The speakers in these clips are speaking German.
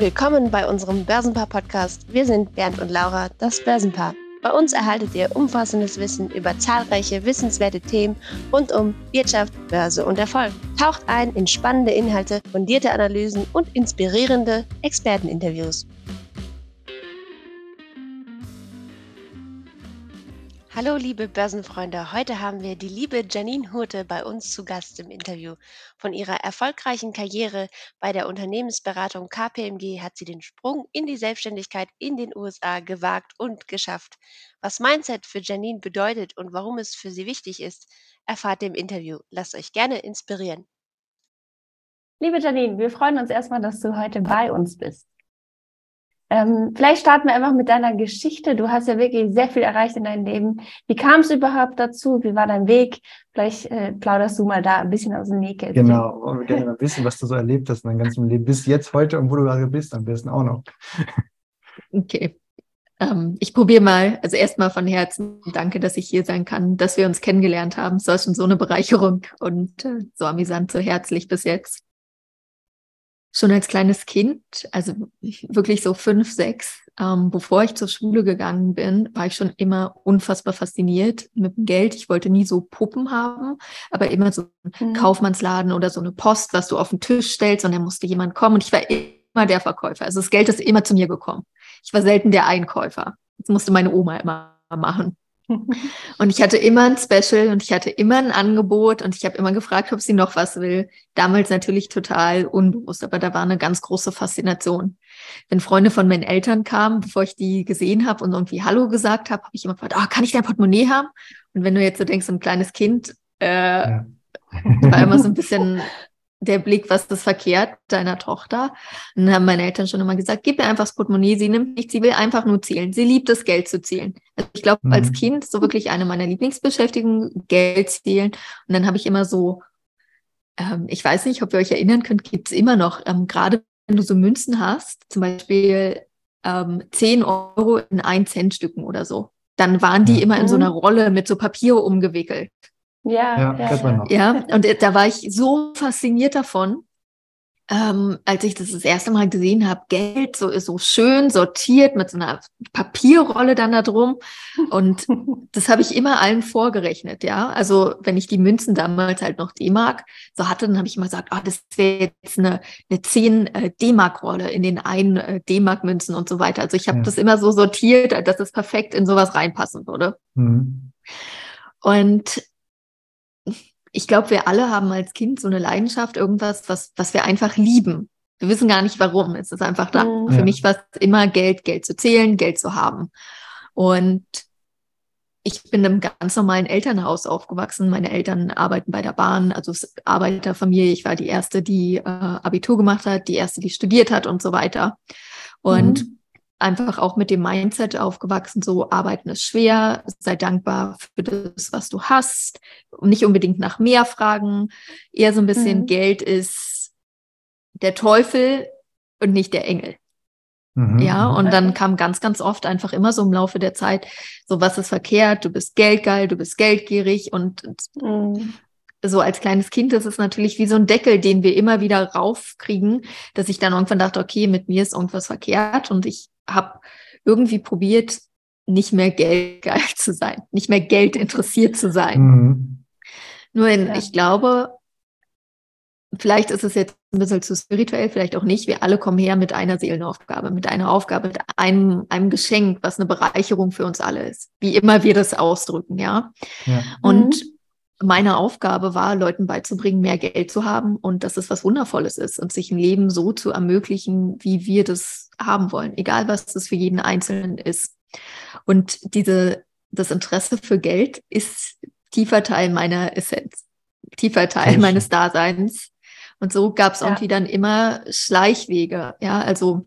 Willkommen bei unserem Börsenpaar-Podcast. Wir sind Bernd und Laura, das Börsenpaar. Bei uns erhaltet ihr umfassendes Wissen über zahlreiche wissenswerte Themen rund um Wirtschaft, Börse und Erfolg. Taucht ein in spannende Inhalte, fundierte Analysen und inspirierende Experteninterviews. Hallo liebe Börsenfreunde, heute haben wir die liebe Janine Hurte bei uns zu Gast im Interview. Von ihrer erfolgreichen Karriere bei der Unternehmensberatung KPMG hat sie den Sprung in die Selbstständigkeit in den USA gewagt und geschafft. Was Mindset für Janine bedeutet und warum es für sie wichtig ist, erfahrt ihr im Interview. Lasst euch gerne inspirieren. Liebe Janine, wir freuen uns erstmal, dass du heute bei uns bist. Ähm, vielleicht starten wir einfach mit deiner Geschichte. Du hast ja wirklich sehr viel erreicht in deinem Leben. Wie kam es überhaupt dazu? Wie war dein Weg? Vielleicht äh, plauderst du mal da ein bisschen aus dem Nähkästchen. Genau, und gerne mal wissen, was du so erlebt hast in deinem ganzen Leben. Bis jetzt, heute und wo du gerade bist, am besten auch noch. Okay. Ähm, ich probiere mal, also erstmal von Herzen danke, dass ich hier sein kann, dass wir uns kennengelernt haben. Es war schon so eine Bereicherung und äh, so amüsant, so herzlich bis jetzt schon als kleines Kind, also wirklich so fünf, sechs, ähm, bevor ich zur Schule gegangen bin, war ich schon immer unfassbar fasziniert mit dem Geld. Ich wollte nie so Puppen haben, aber immer so ein mhm. Kaufmannsladen oder so eine Post, was du auf den Tisch stellst und dann musste jemand kommen und ich war immer der Verkäufer. Also das Geld ist immer zu mir gekommen. Ich war selten der Einkäufer. Das musste meine Oma immer machen. Und ich hatte immer ein Special und ich hatte immer ein Angebot und ich habe immer gefragt, ob sie noch was will. Damals natürlich total unbewusst, aber da war eine ganz große Faszination. Wenn Freunde von meinen Eltern kamen, bevor ich die gesehen habe und irgendwie Hallo gesagt habe, habe ich immer gefragt, oh, kann ich dein Portemonnaie haben? Und wenn du jetzt so denkst, so ein kleines Kind, äh, ja. war immer so ein bisschen der Blick, was das verkehrt deiner Tochter. Und dann haben meine Eltern schon immer gesagt, gib ihr einfach das Portemonnaie, sie nimmt nichts, sie will einfach nur zählen. Sie liebt es, Geld zu zählen. Also ich glaube, mhm. als Kind so wirklich eine meiner Lieblingsbeschäftigungen, Geld zählen. Und dann habe ich immer so, ähm, ich weiß nicht, ob ihr euch erinnern könnt, gibt es immer noch, ähm, gerade wenn du so Münzen hast, zum Beispiel ähm, 10 Euro in 1 Cent Stücken oder so, dann waren die mhm. immer in so einer Rolle mit so Papier umgewickelt. Ja, ja, ja, ja. ja, und da war ich so fasziniert davon, ähm, als ich das das erste Mal gesehen habe, Geld so, so schön sortiert mit so einer Papierrolle dann da drum. Und das habe ich immer allen vorgerechnet, ja. Also wenn ich die Münzen damals halt noch D-Mark so hatte, dann habe ich immer gesagt, oh, das wäre jetzt eine, eine 10 äh, D-Mark-Rolle in den einen äh, D-Mark-Münzen und so weiter. Also ich habe ja. das immer so sortiert, dass es perfekt in sowas reinpassen würde. Mhm. Und ich glaube, wir alle haben als Kind so eine Leidenschaft, irgendwas, was, was wir einfach lieben. Wir wissen gar nicht warum. Es ist einfach da. Mhm. Für mich war es immer Geld, Geld zu zählen, Geld zu haben. Und ich bin im ganz normalen Elternhaus aufgewachsen. Meine Eltern arbeiten bei der Bahn, also Arbeiterfamilie. Ich war die erste, die äh, Abitur gemacht hat, die erste, die studiert hat und so weiter. Und mhm einfach auch mit dem Mindset aufgewachsen, so arbeiten ist schwer, sei dankbar für das, was du hast und nicht unbedingt nach mehr fragen, eher so ein bisschen mhm. Geld ist der Teufel und nicht der Engel. Mhm. Ja, und dann kam ganz, ganz oft einfach immer so im Laufe der Zeit, so was ist verkehrt, du bist geldgeil, du bist geldgierig und mhm. so als kleines Kind ist es natürlich wie so ein Deckel, den wir immer wieder raufkriegen, dass ich dann irgendwann dachte, okay, mit mir ist irgendwas verkehrt und ich habe irgendwie probiert, nicht mehr geldgeil zu sein, nicht mehr Geld interessiert zu sein. Mhm. Nur in, ja. ich glaube, vielleicht ist es jetzt ein bisschen zu spirituell, vielleicht auch nicht. Wir alle kommen her mit einer Seelenaufgabe, mit einer Aufgabe, mit einem, einem Geschenk, was eine Bereicherung für uns alle ist. Wie immer wir das ausdrücken, ja. ja. Und mhm meine Aufgabe war, Leuten beizubringen, mehr Geld zu haben und dass es was Wundervolles ist und sich ein Leben so zu ermöglichen, wie wir das haben wollen, egal was das für jeden Einzelnen ist. Und diese, das Interesse für Geld ist tiefer Teil meiner Essenz, tiefer Teil meines Daseins. Und so gab es ja. irgendwie dann immer Schleichwege. Ja, also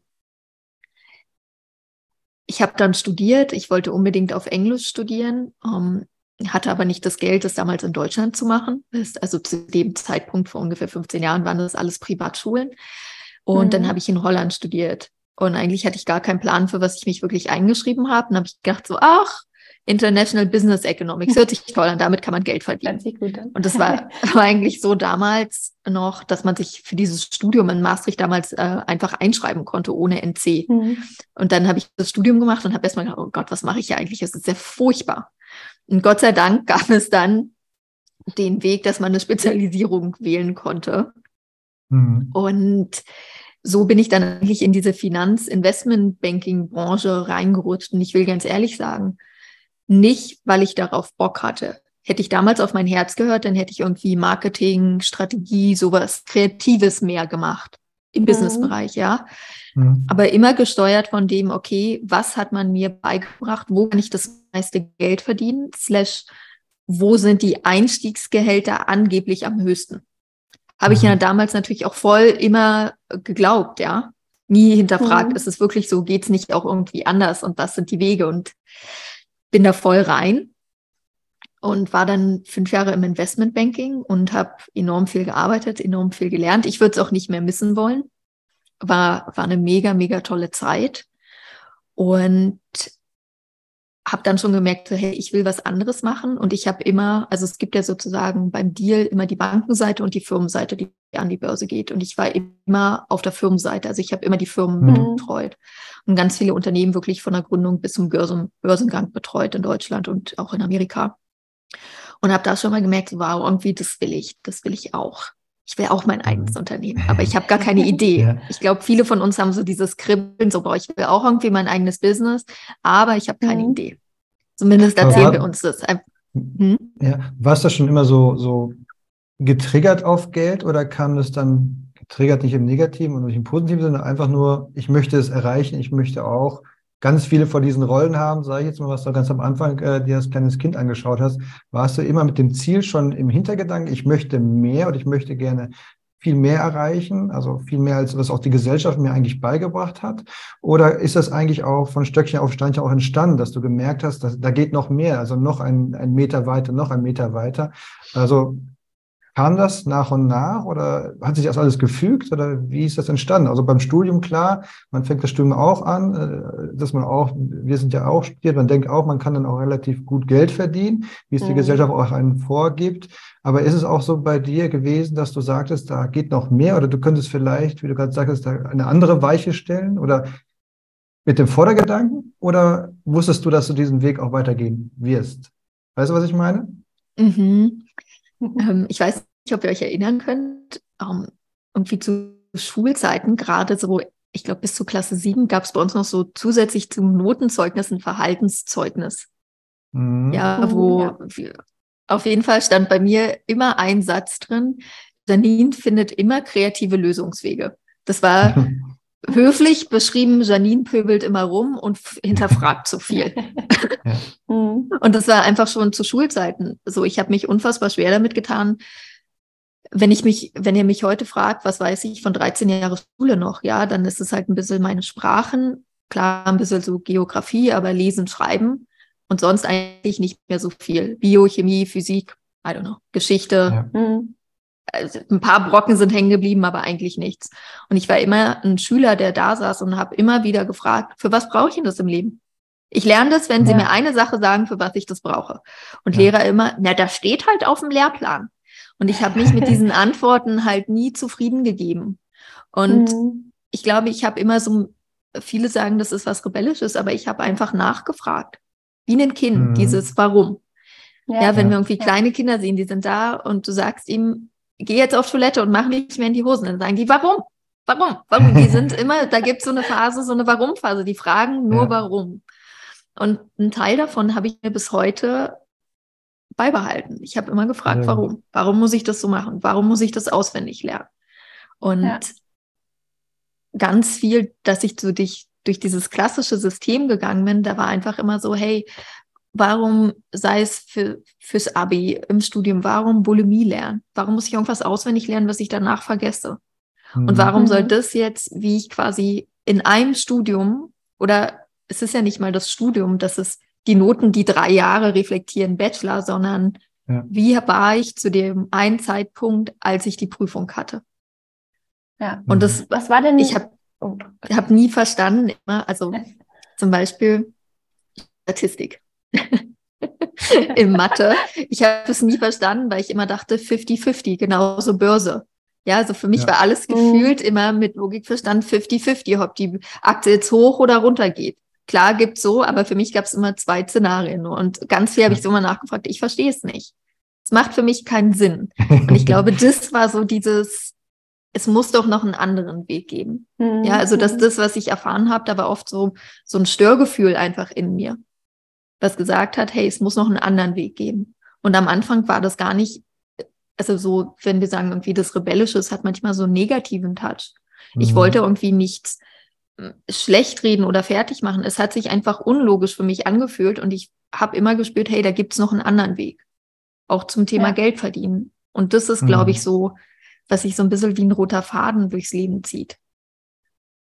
ich habe dann studiert. Ich wollte unbedingt auf Englisch studieren. Um, hatte aber nicht das Geld, das damals in Deutschland zu machen. Also zu dem Zeitpunkt vor ungefähr 15 Jahren waren das alles Privatschulen. Und mhm. dann habe ich in Holland studiert. Und eigentlich hatte ich gar keinen Plan, für was ich mich wirklich eingeschrieben habe. Und habe ich gedacht so, ach, International Business Economics. Hört sich toll an, damit kann man Geld verdienen. Und das war, war eigentlich so damals noch, dass man sich für dieses Studium in Maastricht damals äh, einfach einschreiben konnte, ohne NC. Mhm. Und dann habe ich das Studium gemacht und habe erstmal gedacht, oh Gott, was mache ich hier eigentlich? Es ist sehr furchtbar. Und Gott sei Dank gab es dann den Weg, dass man eine Spezialisierung wählen konnte. Mhm. Und so bin ich dann eigentlich in diese Finanz-Investment-Banking-Branche reingerutscht. Und ich will ganz ehrlich sagen, nicht, weil ich darauf Bock hatte. Hätte ich damals auf mein Herz gehört, dann hätte ich irgendwie Marketing, Strategie, sowas Kreatives mehr gemacht im Mhm. Businessbereich, ja. Mhm. Aber immer gesteuert von dem, okay, was hat man mir beigebracht? Wo kann ich das meiste Geld verdienen? Slash, wo sind die Einstiegsgehälter angeblich am höchsten? Habe ich Mhm. ja damals natürlich auch voll immer geglaubt, ja. Nie hinterfragt, Mhm. ist es wirklich so, geht's nicht auch irgendwie anders und was sind die Wege? Und bin da voll rein und war dann fünf Jahre im Investmentbanking und habe enorm viel gearbeitet, enorm viel gelernt. Ich würde es auch nicht mehr missen wollen. War, war eine mega, mega tolle Zeit. Und habe dann schon gemerkt, hey, ich will was anderes machen. Und ich habe immer, also es gibt ja sozusagen beim Deal immer die Bankenseite und die Firmenseite, die an die Börse geht. Und ich war immer auf der Firmenseite. Also ich habe immer die Firmen Mhm. betreut und ganz viele Unternehmen wirklich von der Gründung bis zum Börsen, Börsengang betreut in Deutschland und auch in Amerika. Und habe da schon mal gemerkt, wow, irgendwie das will ich, das will ich auch. Ich will auch mein eigenes Unternehmen, aber ich habe gar keine Idee. Ja. Ich glaube, viele von uns haben so dieses Kribbeln, so, boah, ich will auch irgendwie mein eigenes Business, aber ich habe keine Mhm. Idee. Zumindest Aber erzählen war- wir uns das. Hm? Ja, warst du schon immer so, so getriggert auf Geld oder kam das dann getriggert nicht im negativen und nicht im positiven Sinne, einfach nur, ich möchte es erreichen, ich möchte auch ganz viele von diesen Rollen haben, sage ich jetzt mal, was du ganz am Anfang äh, dir als kleines Kind angeschaut hast, warst du immer mit dem Ziel schon im Hintergedanken, ich möchte mehr und ich möchte gerne viel mehr erreichen, also viel mehr als was auch die Gesellschaft mir eigentlich beigebracht hat? Oder ist das eigentlich auch von Stöckchen auf Steinchen auch entstanden, dass du gemerkt hast, dass, da geht noch mehr, also noch ein, ein Meter weiter, noch ein Meter weiter? Also kam das nach und nach oder hat sich das alles gefügt oder wie ist das entstanden? Also beim Studium klar, man fängt das Studium auch an, äh, dass man auch, wir sind ja auch studiert, man denkt auch, man kann dann auch relativ gut Geld verdienen, wie es die Mhm. Gesellschaft auch einen vorgibt. Aber ist es auch so bei dir gewesen, dass du sagtest, da geht noch mehr oder du könntest vielleicht, wie du gerade sagtest, da eine andere Weiche stellen oder mit dem Vordergedanken oder wusstest du, dass du diesen Weg auch weitergehen wirst? Weißt du, was ich meine? Mhm. Ähm, ich weiß nicht, ob ihr euch erinnern könnt, ähm, irgendwie zu Schulzeiten, gerade so, ich glaube, bis zur Klasse 7 gab es bei uns noch so zusätzlich zum Notenzeugnis ein Verhaltenszeugnis. Mhm. Ja, Mhm, wo ja. wir- auf jeden Fall stand bei mir immer ein Satz drin, Janine findet immer kreative Lösungswege. Das war höflich beschrieben, Janine pöbelt immer rum und hinterfragt zu viel. Mhm. Und das war einfach schon zu Schulzeiten so. Ich habe mich unfassbar schwer damit getan. Wenn ich mich, wenn ihr mich heute fragt, was weiß ich von 13 Jahre Schule noch, ja, dann ist es halt ein bisschen meine Sprachen, klar ein bisschen so Geografie, aber Lesen, Schreiben und sonst eigentlich nicht mehr so viel. Biochemie, Physik, I don't know, Geschichte. Ja. Mhm. Also ein paar Brocken sind hängen geblieben, aber eigentlich nichts. Und ich war immer ein Schüler, der da saß und habe immer wieder gefragt, für was brauche ich denn das im Leben? Ich lerne das, wenn Sie Ja. mir eine Sache sagen, für was ich das brauche. Und Ja. Lehrer immer, na, das steht halt auf dem Lehrplan. Und ich habe mich mit diesen Antworten halt nie zufrieden gegeben. Und Mhm. ich glaube, ich habe immer so, viele sagen, das ist was Rebellisches, aber ich habe einfach nachgefragt. Wie ein Kind, Mhm. dieses Warum. Ja, wenn Ja. wir irgendwie kleine Kinder sehen, die sind da und du sagst ihm, geh jetzt auf Toilette und mach nicht mehr in die Hosen, dann sagen die, warum? Warum? Warum? Die sind immer, da gibt es so eine Phase, so eine Warum-Phase, die fragen nur Ja. warum. Und einen Teil davon habe ich mir bis heute beibehalten. Ich habe immer gefragt, Ja. warum? Warum muss ich das so machen? Warum muss ich das auswendig lernen? Und Ja. ganz viel, dass ich so durch, durch dieses klassische System gegangen bin, da war einfach immer so, hey, warum sei es für, fürs Abi im Studium, warum Bulimie lernen? Warum muss ich irgendwas auswendig lernen, was ich danach vergesse? Und warum Mhm. soll das jetzt, wie ich quasi in einem Studium oder es ist ja nicht mal das Studium, das ist die Noten, die drei Jahre reflektieren, Bachelor, sondern Ja. wie war ich zu dem einen Zeitpunkt, als ich die Prüfung hatte? Ja. Und das, Was war denn? ich habe Oh. hab nie verstanden, immer, also zum Beispiel Statistik. in Mathe. Ich habe es nie verstanden, weil ich immer dachte 50-50, genauso Börse. Ja, also für mich Ja. war alles Mhm. gefühlt immer mit Logikverstand 50-50, ob die Aktie jetzt hoch oder runter geht. Klar gibt's so, aber für mich gab es immer zwei Szenarien. Und ganz viel habe ich so immer nachgefragt, ich verstehe es nicht. Es macht für mich keinen Sinn. Und ich glaube, das war so dieses, es muss doch noch einen anderen Weg geben. Mhm. Ja, also dass Mhm. das, was ich erfahren habe, da war oft so, so ein Störgefühl einfach in mir, was gesagt hat, hey, es muss noch einen anderen Weg geben. Und am Anfang war das gar nicht, also so, wenn wir sagen, irgendwie das Rebellische, es hat manchmal so einen negativen Touch. Ich Mhm. wollte irgendwie nichts mm, schlecht reden oder fertig machen. Es hat sich einfach unlogisch für mich angefühlt und ich habe immer gespürt, hey, da gibt's noch einen anderen Weg. Auch zum Thema Ja. Geld verdienen. Und das ist, glaube Mhm. ich, so, was sich so ein bisschen wie ein roter Faden durchs Leben zieht.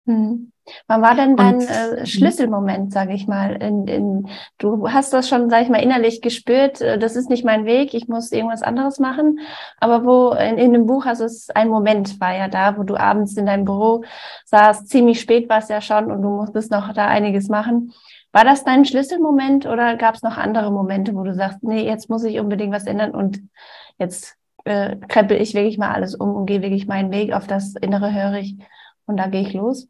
Mhm. Wann war denn dein Und- äh, Schlüsselmoment, sage ich mal? In, in, du hast das schon, sage ich mal, innerlich gespürt, äh, das ist nicht mein Weg, ich muss irgendwas anderes machen. Aber wo in, in dem Buch hast es ein Moment war ja da, wo du abends in deinem Büro saßt, ziemlich spät war es ja schon und du musstest noch da einiges machen. War das dein Schlüsselmoment oder gab es noch andere Momente, wo du sagst, nee, jetzt muss ich unbedingt was ändern und jetzt äh, krempel ich wirklich mal alles um und gehe wirklich meinen Weg auf das Innere höre ich und da gehe ich los?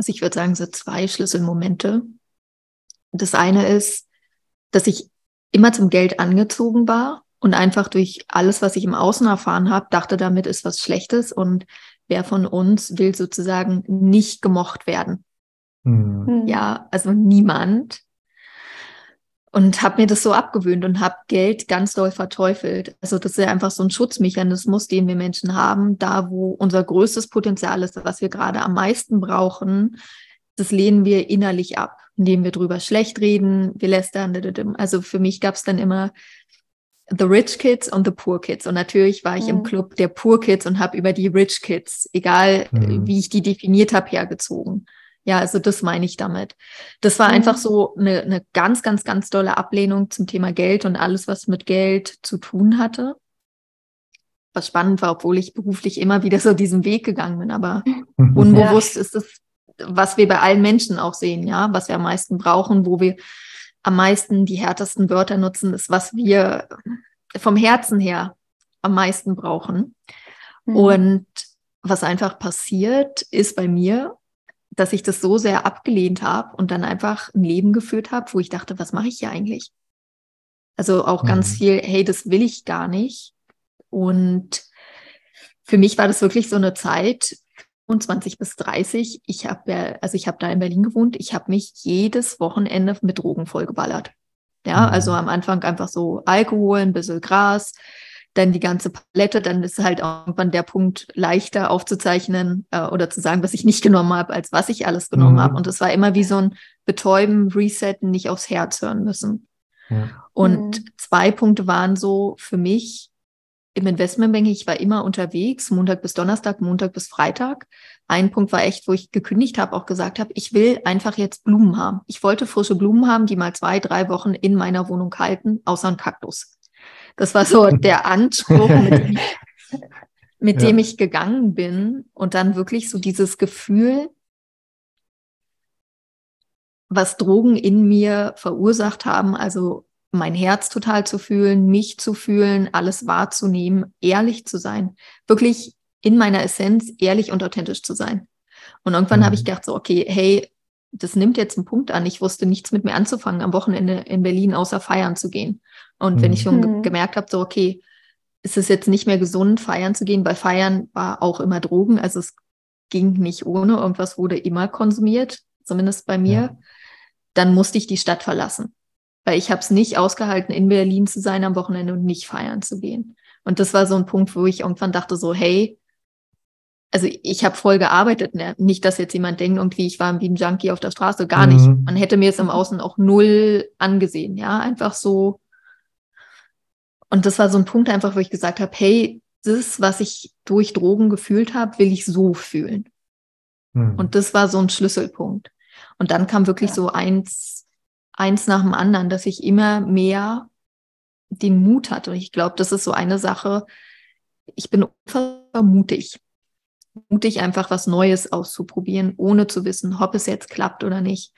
Also ich würde sagen, so zwei Schlüsselmomente. Das eine ist, dass ich immer zum Geld angezogen war und einfach durch alles, was ich im Außen erfahren habe, dachte, damit ist was Schlechtes und wer von uns will sozusagen nicht gemocht werden. Mhm. Ja, also niemand. Und habe mir das so abgewöhnt und habe Geld ganz doll verteufelt. Also das ist ja einfach so ein Schutzmechanismus, den wir Menschen haben, da wo unser größtes Potenzial ist, was wir gerade am meisten brauchen, das lehnen wir innerlich ab, indem wir drüber schlecht reden, wir lästern. Also für mich gab es dann immer The Rich Kids und The Poor Kids. Und natürlich war ich im Mhm. Club der Poor Kids und habe über die Rich Kids, egal Mhm. wie ich die definiert habe, hergezogen. Ja, also das meine ich damit. Das war Mhm. einfach so eine, eine ganz, ganz, ganz dolle Ablehnung zum Thema Geld und alles, was mit Geld zu tun hatte. Was spannend war, obwohl ich beruflich immer wieder so diesen Weg gegangen bin, aber unbewusst ist es, was wir bei allen Menschen auch sehen, ja, was wir am meisten brauchen, wo wir am meisten die härtesten Wörter nutzen, ist, was wir vom Herzen her am meisten brauchen. Mhm. Und was einfach passiert, ist bei mir, dass ich das so sehr abgelehnt habe und dann einfach ein Leben geführt habe, wo ich dachte, was mache ich hier eigentlich? Also auch ganz Mhm. viel, hey, das will ich gar nicht. Und für mich war das wirklich so eine Zeit, 25 bis 30. Ich habe ja, also ich habe da in Berlin gewohnt. Ich habe mich jedes Wochenende mit Drogen vollgeballert. Ja, Mhm. also am Anfang einfach so Alkohol, ein bisschen Gras, dann die ganze Palette, dann ist halt irgendwann der Punkt leichter aufzuzeichnen äh, oder zu sagen, was ich nicht genommen habe, als was ich alles genommen Mhm. habe. Und es war immer wie so ein Betäuben, Resetten, nicht aufs Herz hören müssen. Ja. Und Mhm. zwei Punkte waren so für mich im Investmentbanking, ich war immer unterwegs, Montag bis Donnerstag, Montag bis Freitag. Ein Punkt war echt, wo ich gekündigt habe, auch gesagt habe, ich will einfach jetzt Blumen haben. Ich wollte frische Blumen haben, die mal zwei, drei Wochen in meiner Wohnung halten, außer ein Kaktus. Das war so der Anspruch, mit dem ich, mit Ja. dem ich gegangen bin. Und dann wirklich so dieses Gefühl, was Drogen in mir verursacht haben, also mein Herz total zu fühlen, mich zu fühlen, alles wahrzunehmen, ehrlich zu sein, wirklich in meiner Essenz ehrlich und authentisch zu sein. Und irgendwann Mhm. habe ich gedacht so, okay, hey, das nimmt jetzt einen Punkt an. Ich wusste nichts mit mir anzufangen am Wochenende in Berlin, außer feiern zu gehen. Und wenn Mhm. ich schon ge Mhm. gemerkt habe, so, okay, es ist jetzt nicht mehr gesund, feiern zu gehen, weil feiern war auch immer Drogen. Also es ging nicht ohne, irgendwas wurde immer konsumiert, zumindest bei mir. Ja. Dann musste ich die Stadt verlassen. Weil ich habe es nicht ausgehalten, in Berlin zu sein am Wochenende und nicht feiern zu gehen. Und das war so ein Punkt, wo ich irgendwann dachte, so, hey, also ich habe voll gearbeitet, ne? nicht, dass jetzt jemand denkt, irgendwie, ich war wie ein Junkie auf der Straße, gar nicht. Mhm. Man hätte mir es im Außen auch null angesehen, ja, einfach so. Und das war so ein Punkt einfach, wo ich gesagt habe, hey, das, was ich durch Drogen gefühlt habe, will ich so fühlen. Mhm. Und das war so ein Schlüsselpunkt. Und dann kam wirklich Ja. so eins, eins nach dem anderen, dass ich immer mehr den Mut hatte. Und ich glaube, das ist so eine Sache. Ich bin unfassbar mutig. Mutig, einfach was Neues auszuprobieren, ohne zu wissen, ob es jetzt klappt oder nicht.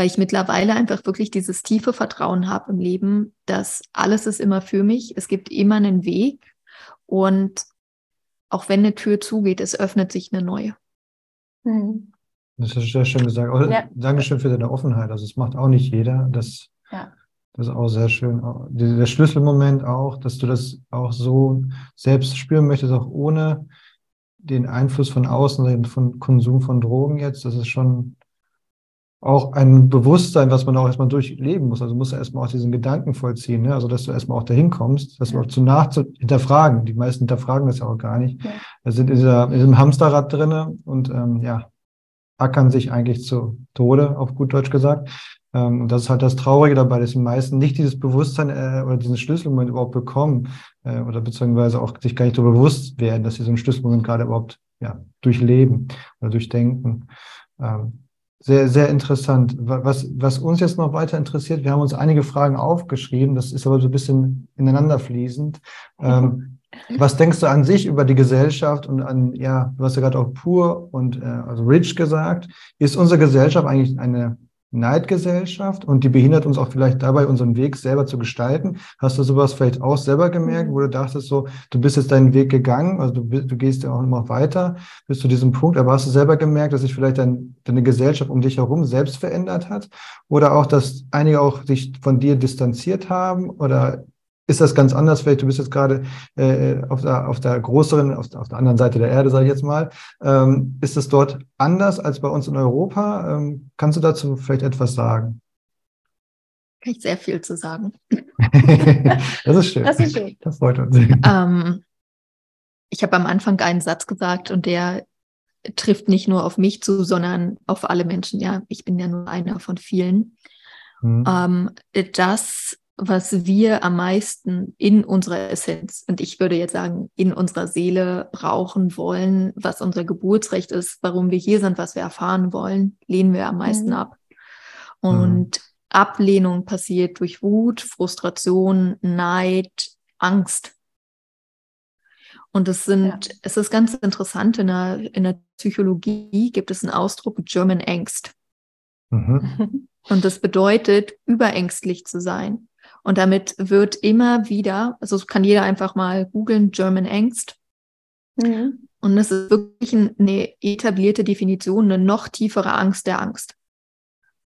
Weil ich mittlerweile einfach wirklich dieses tiefe Vertrauen habe im Leben, dass alles ist immer für mich, es gibt immer einen Weg und auch wenn eine Tür zugeht, es öffnet sich eine neue. Mhm. Das ist sehr schön gesagt. Ja. Dankeschön für deine Offenheit. Also es macht auch nicht jeder. Das, ja. das ist auch sehr schön. Der Schlüsselmoment auch, dass du das auch so selbst spüren möchtest, auch ohne den Einfluss von außen, von Konsum von Drogen jetzt. Das ist schon auch ein Bewusstsein, was man auch erstmal durchleben muss. Also musst du erstmal auch diesen Gedanken vollziehen, ne? also dass du erstmal auch dahin kommst, dass ja. du auch zu nach zu hinterfragen. Die meisten hinterfragen das ja auch gar nicht. Ja. Da sind in, dieser, in diesem Hamsterrad drinne und ähm, ja, ackern sich eigentlich zu Tode, auf gut Deutsch gesagt. Ähm, und das ist halt das Traurige dabei, dass die meisten nicht dieses Bewusstsein äh, oder diesen Schlüsselmoment überhaupt bekommen äh, oder beziehungsweise auch sich gar nicht so bewusst werden, dass sie so einen Schlüsselmoment gerade überhaupt ja, durchleben oder durchdenken. Ähm, sehr, sehr interessant. Was, was uns jetzt noch weiter interessiert, wir haben uns einige Fragen aufgeschrieben, das ist aber so ein bisschen ineinander fließend. Ähm, was denkst du an sich über die Gesellschaft und an, ja, du hast ja gerade auch pur und äh, also rich gesagt. Ist unsere Gesellschaft eigentlich eine Neidgesellschaft und die behindert uns auch vielleicht dabei, unseren Weg selber zu gestalten. Hast du sowas vielleicht auch selber gemerkt, mhm. wo du dachtest so, du bist jetzt deinen Weg gegangen, also du, du gehst ja auch immer weiter bis zu diesem Punkt, aber hast du selber gemerkt, dass sich vielleicht dein, deine Gesellschaft um dich herum selbst verändert hat oder auch, dass einige auch sich von dir distanziert haben oder ist das ganz anders. Vielleicht, du bist jetzt gerade äh, auf, der, auf der größeren, auf, auf der anderen Seite der Erde, sage ich jetzt mal. Ähm, ist es dort anders als bei uns in Europa? Ähm, kannst du dazu vielleicht etwas sagen? Kann ich sehr viel zu sagen. das ist schön. Das ist schön. Das freut uns. Ähm, ich habe am Anfang einen Satz gesagt und der trifft nicht nur auf mich zu, sondern auf alle Menschen. Ja, ich bin ja nur einer von vielen. Mhm. Ähm, das was wir am meisten in unserer Essenz und ich würde jetzt sagen, in unserer Seele brauchen wollen, was unser Geburtsrecht ist, warum wir hier sind, was wir erfahren wollen, lehnen wir am meisten mhm. ab. Und mhm. Ablehnung passiert durch Wut, Frustration, Neid, Angst. Und es sind, ja. es ist ganz interessant, in der, in der Psychologie gibt es einen Ausdruck German Angst. Mhm. Und das bedeutet, überängstlich zu sein. Und damit wird immer wieder, also kann jeder einfach mal googeln, German Angst. Mhm. Und es ist wirklich eine etablierte Definition, eine noch tiefere Angst der Angst.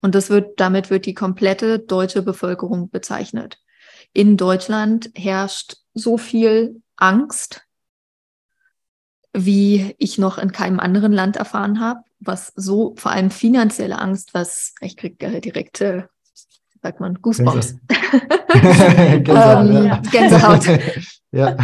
Und das wird, damit wird die komplette deutsche Bevölkerung bezeichnet. In Deutschland herrscht so viel Angst, wie ich noch in keinem anderen Land erfahren habe, was so vor allem finanzielle Angst, was ich kriege äh, direkt äh, sagt man, Goosebumps. Gänsehaut. ähm, ja. Gänsehaut. ja.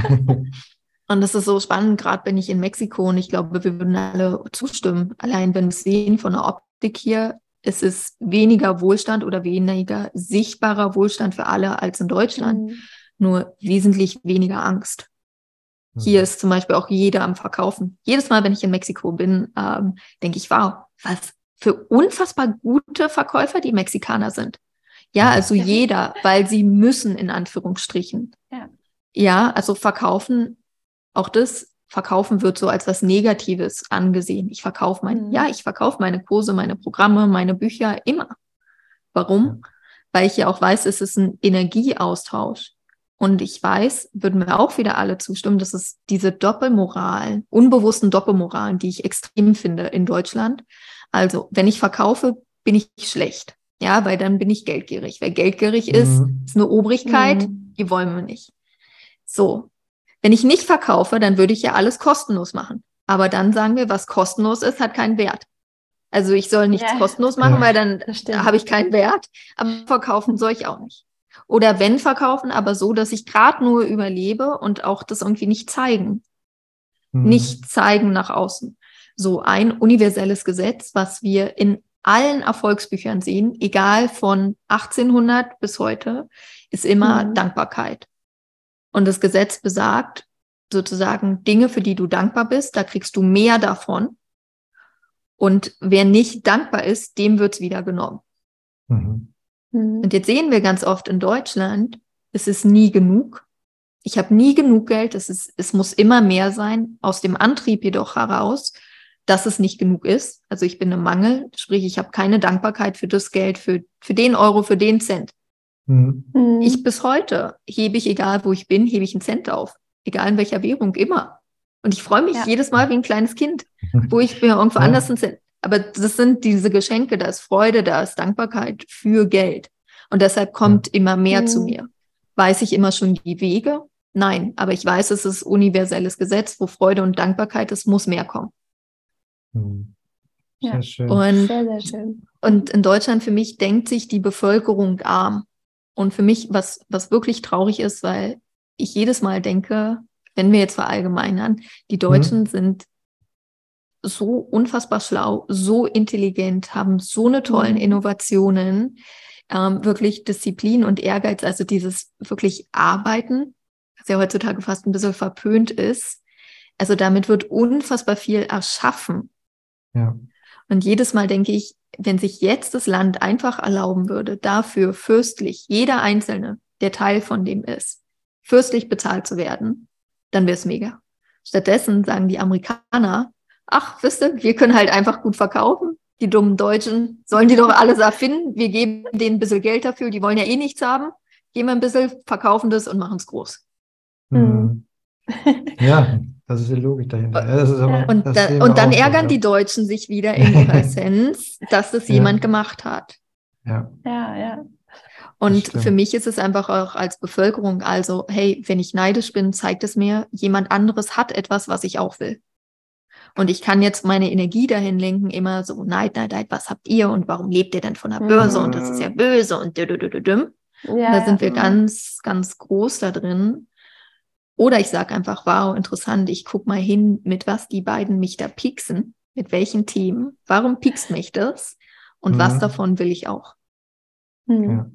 Und das ist so spannend, gerade bin ich in Mexiko und ich glaube, wir würden alle zustimmen. Allein wenn wir sehen von der Optik hier, es ist weniger Wohlstand oder weniger sichtbarer Wohlstand für alle als in Deutschland, mhm. nur wesentlich weniger Angst. Mhm. Hier ist zum Beispiel auch jeder am Verkaufen. Jedes Mal, wenn ich in Mexiko bin, ähm, denke ich, wow, was für unfassbar gute Verkäufer die Mexikaner sind. Ja, also ja. jeder, weil sie müssen in Anführungsstrichen. Ja. ja, also verkaufen, auch das Verkaufen wird so als was Negatives angesehen. Ich verkaufe mein, mhm. ja, ich verkaufe meine Kurse, meine Programme, meine Bücher immer. Warum? Weil ich ja auch weiß, es ist ein Energieaustausch. Und ich weiß, würden wir auch wieder alle zustimmen, dass es diese Doppelmoral, unbewussten Doppelmoralen, die ich extrem finde in Deutschland. Also, wenn ich verkaufe, bin ich schlecht. Ja, weil dann bin ich geldgierig. Wer geldgierig ist, mhm. ist eine Obrigkeit, mhm. die wollen wir nicht. So. Wenn ich nicht verkaufe, dann würde ich ja alles kostenlos machen. Aber dann sagen wir, was kostenlos ist, hat keinen Wert. Also ich soll nichts ja. kostenlos machen, ja. weil dann habe ich keinen Wert. Aber verkaufen soll ich auch nicht. Oder wenn verkaufen, aber so, dass ich gerade nur überlebe und auch das irgendwie nicht zeigen. Mhm. Nicht zeigen nach außen. So ein universelles Gesetz, was wir in allen Erfolgsbüchern sehen, egal von 1800 bis heute, ist immer mhm. Dankbarkeit. Und das Gesetz besagt sozusagen Dinge, für die du dankbar bist, da kriegst du mehr davon. Und wer nicht dankbar ist, dem wird's wieder genommen. Mhm. mhm. Und jetzt sehen wir ganz oft in Deutschland, es ist nie genug. Ich habe nie genug Geld, es, ist, es muss immer mehr sein, aus dem Antrieb jedoch heraus, dass es nicht genug ist. Also ich bin im Mangel, sprich, ich habe keine Dankbarkeit für das Geld, für, für den Euro, für den Cent. Mhm. Mhm. Ich bis heute hebe ich, egal wo ich bin, hebe ich einen Cent auf. Egal in welcher Währung, immer. Und ich freue mich Ja. jedes Mal wie ein kleines Kind, wo ich mir irgendwo Ja. anders einen Cent. Aber das sind diese Geschenke, da ist Freude, da ist Dankbarkeit für Geld. Und deshalb kommt immer mehr zu Mhm. mir. Weiß ich immer schon die Wege? Nein, aber ich weiß, es ist universelles Gesetz, wo Freude und Dankbarkeit ist, muss mehr kommen. Mhm. Ja. Sehr schön. Und sehr, sehr schön. Und in Deutschland für mich denkt sich die Bevölkerung arm. Und für mich, was, was wirklich traurig ist, weil ich jedes Mal denke, wenn wir jetzt verallgemeinern, die Deutschen sind so unfassbar schlau, so intelligent, haben so eine tollen Mhm. Innovationen, ähm, wirklich Disziplin und Ehrgeiz, also dieses wirklich Arbeiten, was ja heutzutage fast ein bisschen verpönt ist. Also damit wird unfassbar viel erschaffen. Ja. Und jedes Mal denke ich, wenn sich jetzt das Land einfach erlauben würde, dafür fürstlich, jeder Einzelne, der Teil von dem ist, fürstlich bezahlt zu werden, dann wäre es mega. Stattdessen sagen die Amerikaner, ach, wisst ihr, wir können halt einfach gut verkaufen. Die dummen Deutschen sollen die doch alles erfinden. Wir geben denen ein bisschen Geld dafür. Die wollen ja eh nichts haben. Geben wir ein bisschen, verkaufen das und machen es groß. Mhm. Ja, das ist die Logik dahinter. Ja, das ist aber, Ja. Und, das da, und dann ärgern ja. die Deutschen sich wieder in ihrer Essenz, dass das Ja. jemand gemacht hat. Ja, Ja, ja. Und für mich ist es einfach auch als Bevölkerung, also, hey, wenn ich neidisch bin, zeigt es mir, jemand anderes hat etwas, was ich auch will. Und ich kann jetzt meine Energie dahin lenken, immer so, Neid, Neid, Neid, was habt ihr und warum lebt ihr denn von der Börse und das ist ja böse und dü, dü, dü, dü, düm. ja Da sind wir ja. ganz, ganz groß da drin. Oder ich sage einfach, wow, interessant, ich guck mal hin, mit was die beiden mich da pieksen, mit welchen Themen, warum piekst mich das und was Mhm. davon will ich auch. Mhm. Ja.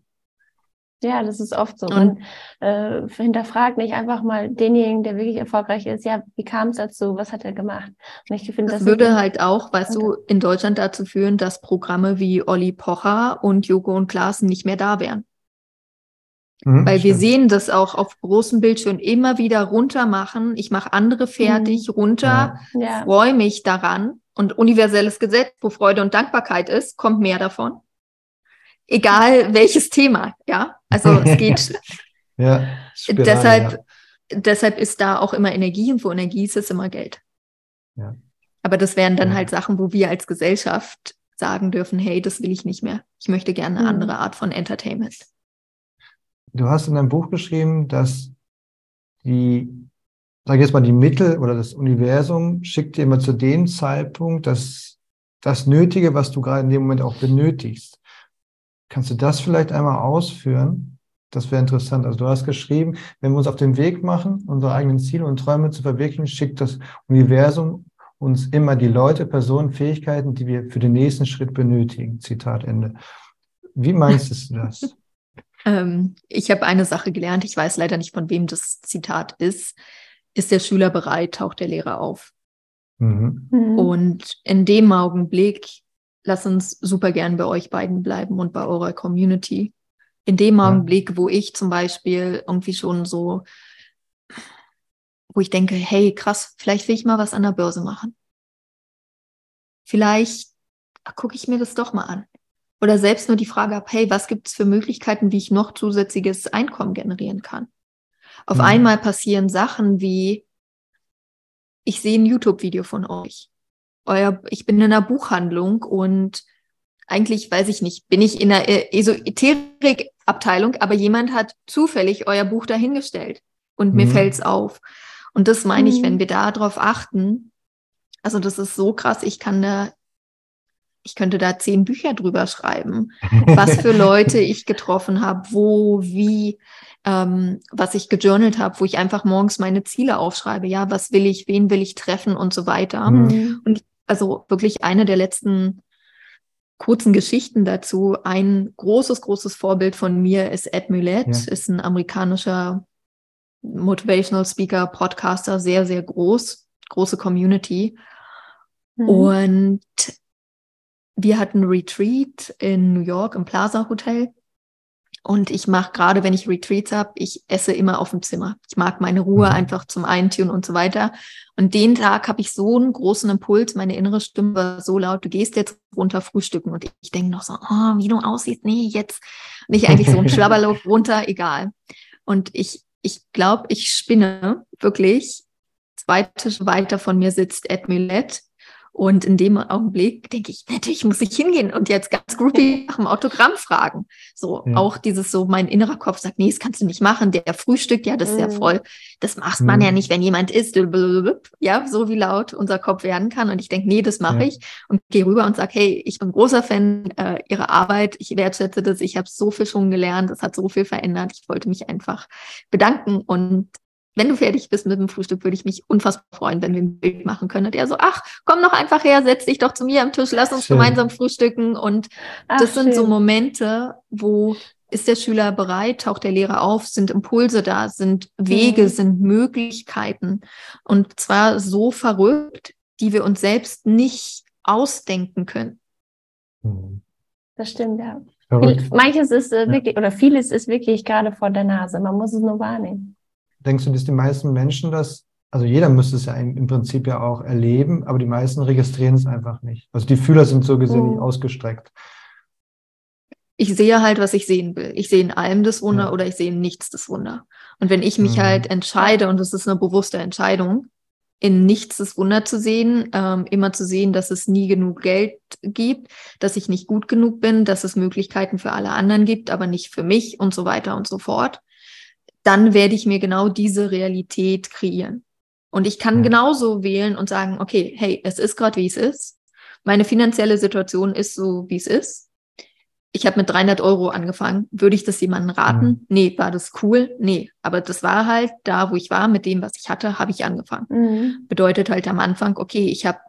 Ja, das ist oft so. Und- Man äh, hinterfragt nicht einfach mal denjenigen, der wirklich erfolgreich ist, ja, wie kam es dazu, was hat er gemacht? Und ich finde, Das, das, würde halt auch, weißt du, in Deutschland dazu führen, dass Programme wie Olli Pocher und Joko und Klaassen nicht mehr da wären. Mhm, Weil wir stimmt. sehen das auch auf großen Bildschirmen immer wieder runter machen. Ich mache andere fertig, runter, Ja. ja, freue mich daran. Und universelles Gesetz, wo Freude und Dankbarkeit ist, kommt mehr davon. Egal welches Thema, ja. Also es geht, Ja, Spirale, deshalb, ja. deshalb ist da auch immer Energie und wo Energie ist, ist immer Geld. Ja. Aber das wären dann Ja. halt Sachen, wo wir als Gesellschaft sagen dürfen, hey, das will ich nicht mehr. Ich möchte gerne eine Mhm. andere Art von Entertainment. Du hast in deinem Buch geschrieben, dass die, sag ich jetzt mal, die Mittel oder das Universum schickt dir immer zu dem Zeitpunkt das, das Nötige, was du gerade in dem Moment auch benötigst. Kannst du das vielleicht einmal ausführen? Das wäre interessant. Also du hast geschrieben, wenn wir uns auf den Weg machen, unsere eigenen Ziele und Träume zu verwirklichen, schickt das Universum uns immer die Leute, Personen, Fähigkeiten, die wir für den nächsten Schritt benötigen. Zitat Ende. Wie meinst du das? Ähm, ich habe eine Sache gelernt, ich weiß leider nicht, von wem das Zitat ist. Ist der Schüler bereit, taucht der Lehrer auf. Mhm. Mhm. Und in dem Augenblick, lass uns super gern bei euch beiden bleiben und bei eurer Community. In dem Ja. Augenblick, wo ich zum Beispiel irgendwie schon so, wo ich denke, hey, krass, vielleicht will ich mal was an der Börse machen. Vielleicht gucke ich mir das doch mal an. Oder selbst nur die Frage ab, hey, was gibt es für Möglichkeiten, wie ich noch zusätzliches Einkommen generieren kann? Auf Mhm. einmal passieren Sachen wie, ich sehe ein YouTube-Video von euch. Euer, ich bin in einer Buchhandlung und eigentlich weiß ich nicht, bin ich in einer äh, Esoterik-Abteilung, aber jemand hat zufällig euer Buch dahingestellt und mir Mhm. fällt's auf. Und das meine ich, Mhm. wenn wir da drauf achten, also das ist so krass, ich kann da, ich könnte da zehn Bücher drüber schreiben, was für Leute ich getroffen habe, wo, wie, ähm, was ich gejournalt habe, wo ich einfach morgens meine Ziele aufschreibe. Ja, was will ich, wen will ich treffen und so weiter. Mhm. Mhm. Also wirklich eine der letzten kurzen Geschichten dazu. Ein großes, großes Vorbild von mir ist Ed Mulet, Ja. ist ein amerikanischer Motivational Speaker, Podcaster, sehr, sehr groß, große Community. Mhm. Und wir hatten Retreat in New York im Plaza Hotel. Und ich mache gerade, wenn ich Retreats habe, ich esse immer auf dem Zimmer. Ich mag meine Ruhe mhm. einfach zum Eintun und so weiter. Und den Tag habe ich so einen großen Impuls, meine innere Stimme war so laut, du gehst jetzt runter frühstücken. Und ich denke noch so, oh, wie du aussiehst, nee, jetzt nicht eigentlich so ein Schlabberloch runter, egal. Und ich, ich glaube, ich spinne wirklich. Zwei Tische weiter von mir sitzt Ed Millet und in dem Augenblick denke ich, natürlich muss ich hingehen und jetzt ganz groupie nach dem Autogramm fragen. So, ja. auch dieses so, mein innerer Kopf sagt, nee, das kannst du nicht machen. Der frühstückt, ja, das ist ja mhm. voll. Das macht man ja mhm. nicht, wenn jemand isst. Ja, so wie laut unser Kopf werden kann. Und ich denke, nee, das mache ja. ich und gehe rüber und sage, hey, ich bin großer Fan äh, Ihrer Arbeit. Ich wertschätze das. Ich habe so viel schon gelernt. Das hat so viel verändert. Ich wollte mich einfach bedanken und wenn du fertig bist mit dem Frühstück, würde ich mich unfassbar freuen, wenn wir ein Bild machen können. Und er so, ach, komm noch einfach her, setz dich doch zu mir am Tisch, lass uns schön. gemeinsam frühstücken. Und ach, das sind schön. so Momente, wo ist der Schüler bereit, taucht der Lehrer auf, sind Impulse da, sind Wege, mhm. sind Möglichkeiten. Und zwar so verrückt, die wir uns selbst nicht ausdenken können. Mhm. Das stimmt, ja. Verrückt. Manches ist äh, wirklich, oder vieles ist wirklich gerade vor der Nase. Man muss es nur wahrnehmen. Denkst du, dass die meisten Menschen das, also jeder müsste es ja im Prinzip ja auch erleben, aber die meisten registrieren es einfach nicht. Also die Fühler sind so gesehen nicht oh. ausgestreckt. Ich sehe halt, was ich sehen will. Ich sehe in allem das Wunder ja. oder ich sehe in nichts das Wunder. Und wenn ich mich mhm. halt entscheide, und das ist eine bewusste Entscheidung, in nichts das Wunder zu sehen, ähm, immer zu sehen, dass es nie genug Geld gibt, dass ich nicht gut genug bin, dass es Möglichkeiten für alle anderen gibt, aber nicht für mich und so weiter und so fort, dann werde ich mir genau diese Realität kreieren. Und ich kann ja. genauso wählen und sagen, okay, hey, es ist gerade, wie es ist. Meine finanzielle Situation ist so, wie es ist. Ich habe mit 300 Euro angefangen. Würde ich das jemandem raten? Mhm. Nee, war das cool? Nee, aber das war halt da, wo ich war, mit dem, was ich hatte, habe ich angefangen. Mhm. Bedeutet halt am Anfang, okay, ich habe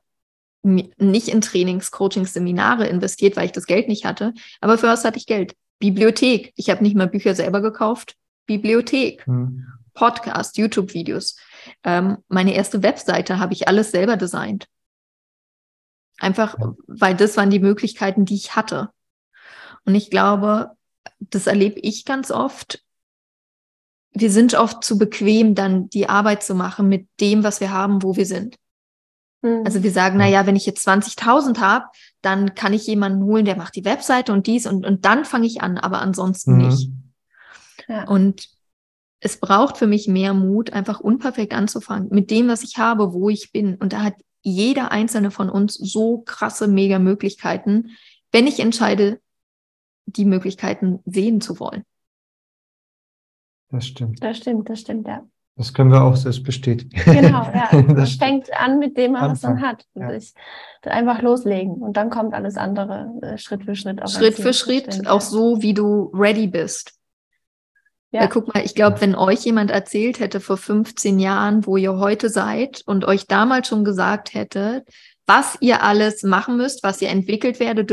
nicht in Trainings, Coachings, Seminare investiert, weil ich das Geld nicht hatte, aber für was hatte ich Geld? Bibliothek. Ich habe nicht mal Bücher selber gekauft. Bibliothek, hm. Podcast, YouTube-Videos. Ähm, meine erste Webseite habe ich alles selber designt. Einfach, ja. weil das waren die Möglichkeiten, die ich hatte. Und ich glaube, das erlebe ich ganz oft. Wir sind oft zu bequem, dann die Arbeit zu machen mit dem, was wir haben, wo wir sind. Mhm. Also wir sagen, na ja, wenn ich jetzt 20.000 habe, dann kann ich jemanden holen, der macht die Webseite und dies und, und dann fange ich an, aber ansonsten mhm. nicht. Ja. Und es braucht für mich mehr Mut, einfach unperfekt anzufangen, mit dem, was ich habe, wo ich bin. Und da hat jeder einzelne von uns so krasse, mega Möglichkeiten, wenn ich entscheide, die Möglichkeiten sehen zu wollen. Das stimmt. Das stimmt, das stimmt, ja. Das können wir auch selbst bestätigen. Genau, ja. Das fängt an mit dem, was man hat. Ja. einfach loslegen und dann kommt alles andere äh, Schritt für Schritt. Schritt für Schritt, stimmt, auch ja. so, wie du ready bist. Ja. ja. guck mal, ich glaube, wenn euch jemand erzählt hätte vor 15 Jahren, wo ihr heute seid und euch damals schon gesagt hätte, was ihr alles machen müsst, was ihr entwickelt werdet,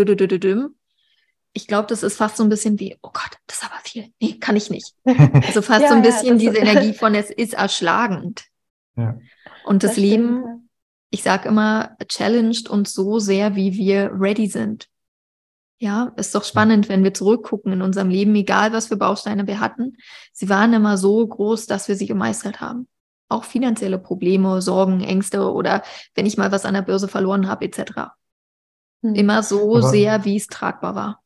ich glaube, das ist fast so ein bisschen wie, oh Gott, das ist aber viel. Nee, kann ich nicht. Also fast ja, so ein bisschen ja, diese Energie von, es ist erschlagend. Ja. Und das, das Leben, stimmt. ich sage immer, challenged uns so sehr, wie wir ready sind. Ja, ist doch spannend, wenn wir zurückgucken in unserem Leben, egal was für Bausteine wir hatten. Sie waren immer so groß, dass wir sie gemeistert haben. Auch finanzielle Probleme, Sorgen, Ängste oder wenn ich mal was an der Börse verloren habe, etc. Hm. Immer so Aber sehr, wie es tragbar war.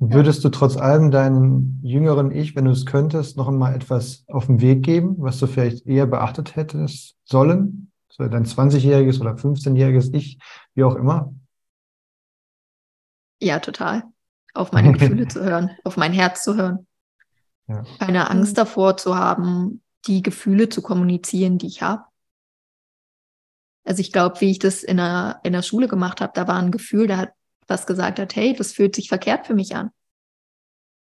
Würdest du trotz allem deinem jüngeren Ich, wenn du es könntest, noch einmal etwas auf den Weg geben, was du vielleicht eher beachtet hättest sollen? So dein 20-jähriges oder 15-jähriges Ich, wie auch immer? Ja, total. Auf meine Gefühle zu hören, auf mein Herz zu hören. Ja. Keine Angst davor zu haben, die Gefühle zu kommunizieren, die ich habe. Also ich glaube, wie ich das in der, in der Schule gemacht habe, da war ein Gefühl, da hat was gesagt hat, hey, das fühlt sich verkehrt für mich an.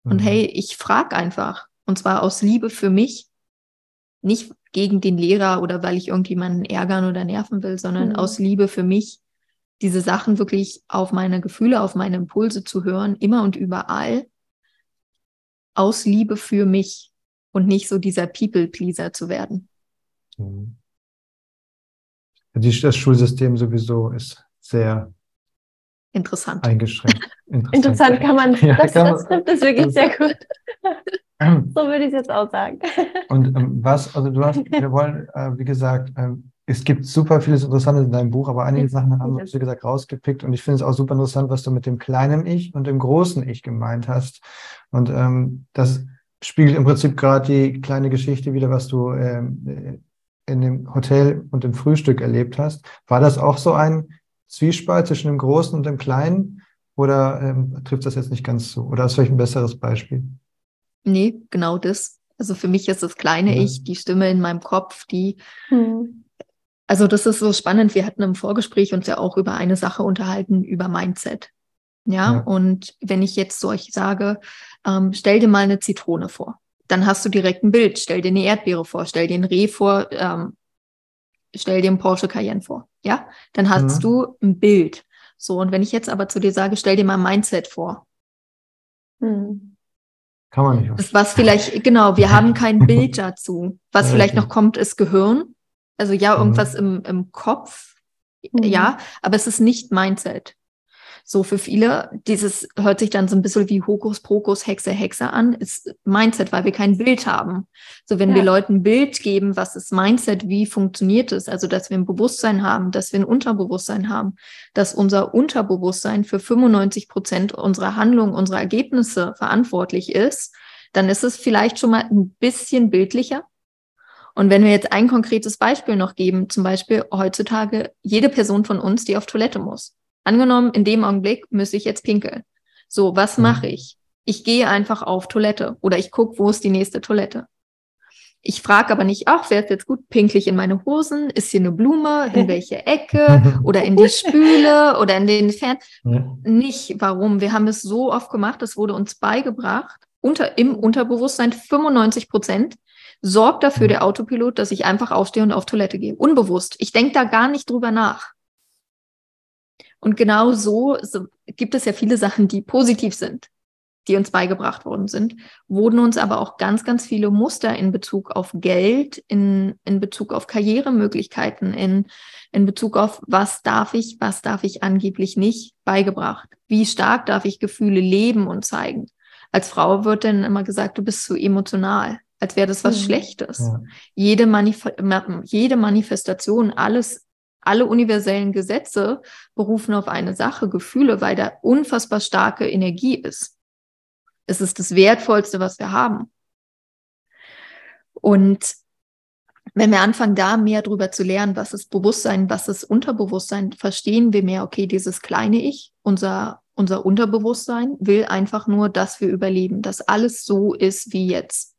Mhm. Und hey, ich frage einfach. Und zwar aus Liebe für mich. Nicht gegen den Lehrer oder weil ich irgendjemanden ärgern oder nerven will, sondern mhm. aus Liebe für mich diese Sachen wirklich auf meine Gefühle, auf meine Impulse zu hören, immer und überall, aus Liebe für mich und nicht so dieser People-Pleaser zu werden. Mhm. Das Schulsystem sowieso ist sehr interessant. Eingeschränkt. Interessant, Interessant kann man, ja, das, kann das trifft es wirklich sehr gut. so würde ich es jetzt auch sagen. Und ähm, was, also du hast, wir wollen, äh, wie gesagt, ähm, es gibt super vieles Interessantes in deinem Buch, aber einige Sachen haben wir, wie gesagt, rausgepickt. Und ich finde es auch super interessant, was du mit dem kleinen Ich und dem großen Ich gemeint hast. Und ähm, das spiegelt im Prinzip gerade die kleine Geschichte wieder, was du ähm, in dem Hotel und dem Frühstück erlebt hast. War das auch so ein Zwiespalt zwischen dem Großen und dem Kleinen? Oder ähm, trifft das jetzt nicht ganz so? Oder ist vielleicht ein besseres Beispiel? Nee, genau das. Also für mich ist das kleine ja. Ich, die Stimme in meinem Kopf, die hm. Also das ist so spannend. Wir hatten im Vorgespräch uns ja auch über eine Sache unterhalten, über Mindset. Ja, ja. und wenn ich jetzt so euch sage, ähm, stell dir mal eine Zitrone vor, dann hast du direkt ein Bild. Stell dir eine Erdbeere vor, stell dir ein Reh vor, ähm, stell dir einen Porsche Cayenne vor. Ja, dann hast mhm. du ein Bild. So, und wenn ich jetzt aber zu dir sage, stell dir mal ein Mindset vor. Mhm. Kann man nicht. Das, was vielleicht, genau, wir haben kein Bild dazu. Was ja, vielleicht noch kommt, ist Gehirn. Also ja, mhm. irgendwas mhm. im, im Kopf, mhm. ja, aber es ist nicht Mindset. So für viele, dieses hört sich dann so ein bisschen wie Hokus Pokus, Hexe, Hexe an, ist Mindset, weil wir kein Bild haben. So wenn ja. wir Leuten ein Bild geben, was ist Mindset, wie funktioniert es, also dass wir ein Bewusstsein haben, dass wir ein Unterbewusstsein haben, dass unser Unterbewusstsein für 95 Prozent unserer Handlungen, unserer Ergebnisse verantwortlich ist, dann ist es vielleicht schon mal ein bisschen bildlicher, und wenn wir jetzt ein konkretes Beispiel noch geben, zum Beispiel heutzutage jede Person von uns, die auf Toilette muss. Angenommen, in dem Augenblick müsste ich jetzt pinkeln. So, was mhm. mache ich? Ich gehe einfach auf Toilette oder ich gucke, wo ist die nächste Toilette. Ich frage aber nicht, ach, wer ist jetzt gut? Pinklich in meine Hosen? Ist hier eine Blume? In welcheEcke? Oder in die Spüle? Oder in den Fern? Ja. Nicht, warum? Wir haben es so oft gemacht, es wurde uns beigebracht, unter, im Unterbewusstsein 95 Prozent sorgt dafür mhm. der Autopilot, dass ich einfach aufstehe und auf Toilette gehe. Unbewusst. Ich denke da gar nicht drüber nach. Und genau so, so gibt es ja viele Sachen, die positiv sind, die uns beigebracht worden sind, wurden uns aber auch ganz, ganz viele Muster in Bezug auf Geld, in, in Bezug auf Karrieremöglichkeiten, in, in Bezug auf was darf ich, was darf ich angeblich nicht beigebracht. Wie stark darf ich Gefühle leben und zeigen? Als Frau wird dann immer gesagt, du bist zu emotional als wäre das was mhm. Schlechtes. Ja. Jede, Manif jede Manifestation, alles, alle universellen Gesetze berufen auf eine Sache, Gefühle, weil da unfassbar starke Energie ist. Es ist das Wertvollste, was wir haben. Und wenn wir anfangen, da mehr drüber zu lernen, was ist Bewusstsein, was ist Unterbewusstsein, verstehen wir mehr, okay, dieses kleine Ich, unser, unser Unterbewusstsein will einfach nur, dass wir überleben, dass alles so ist wie jetzt.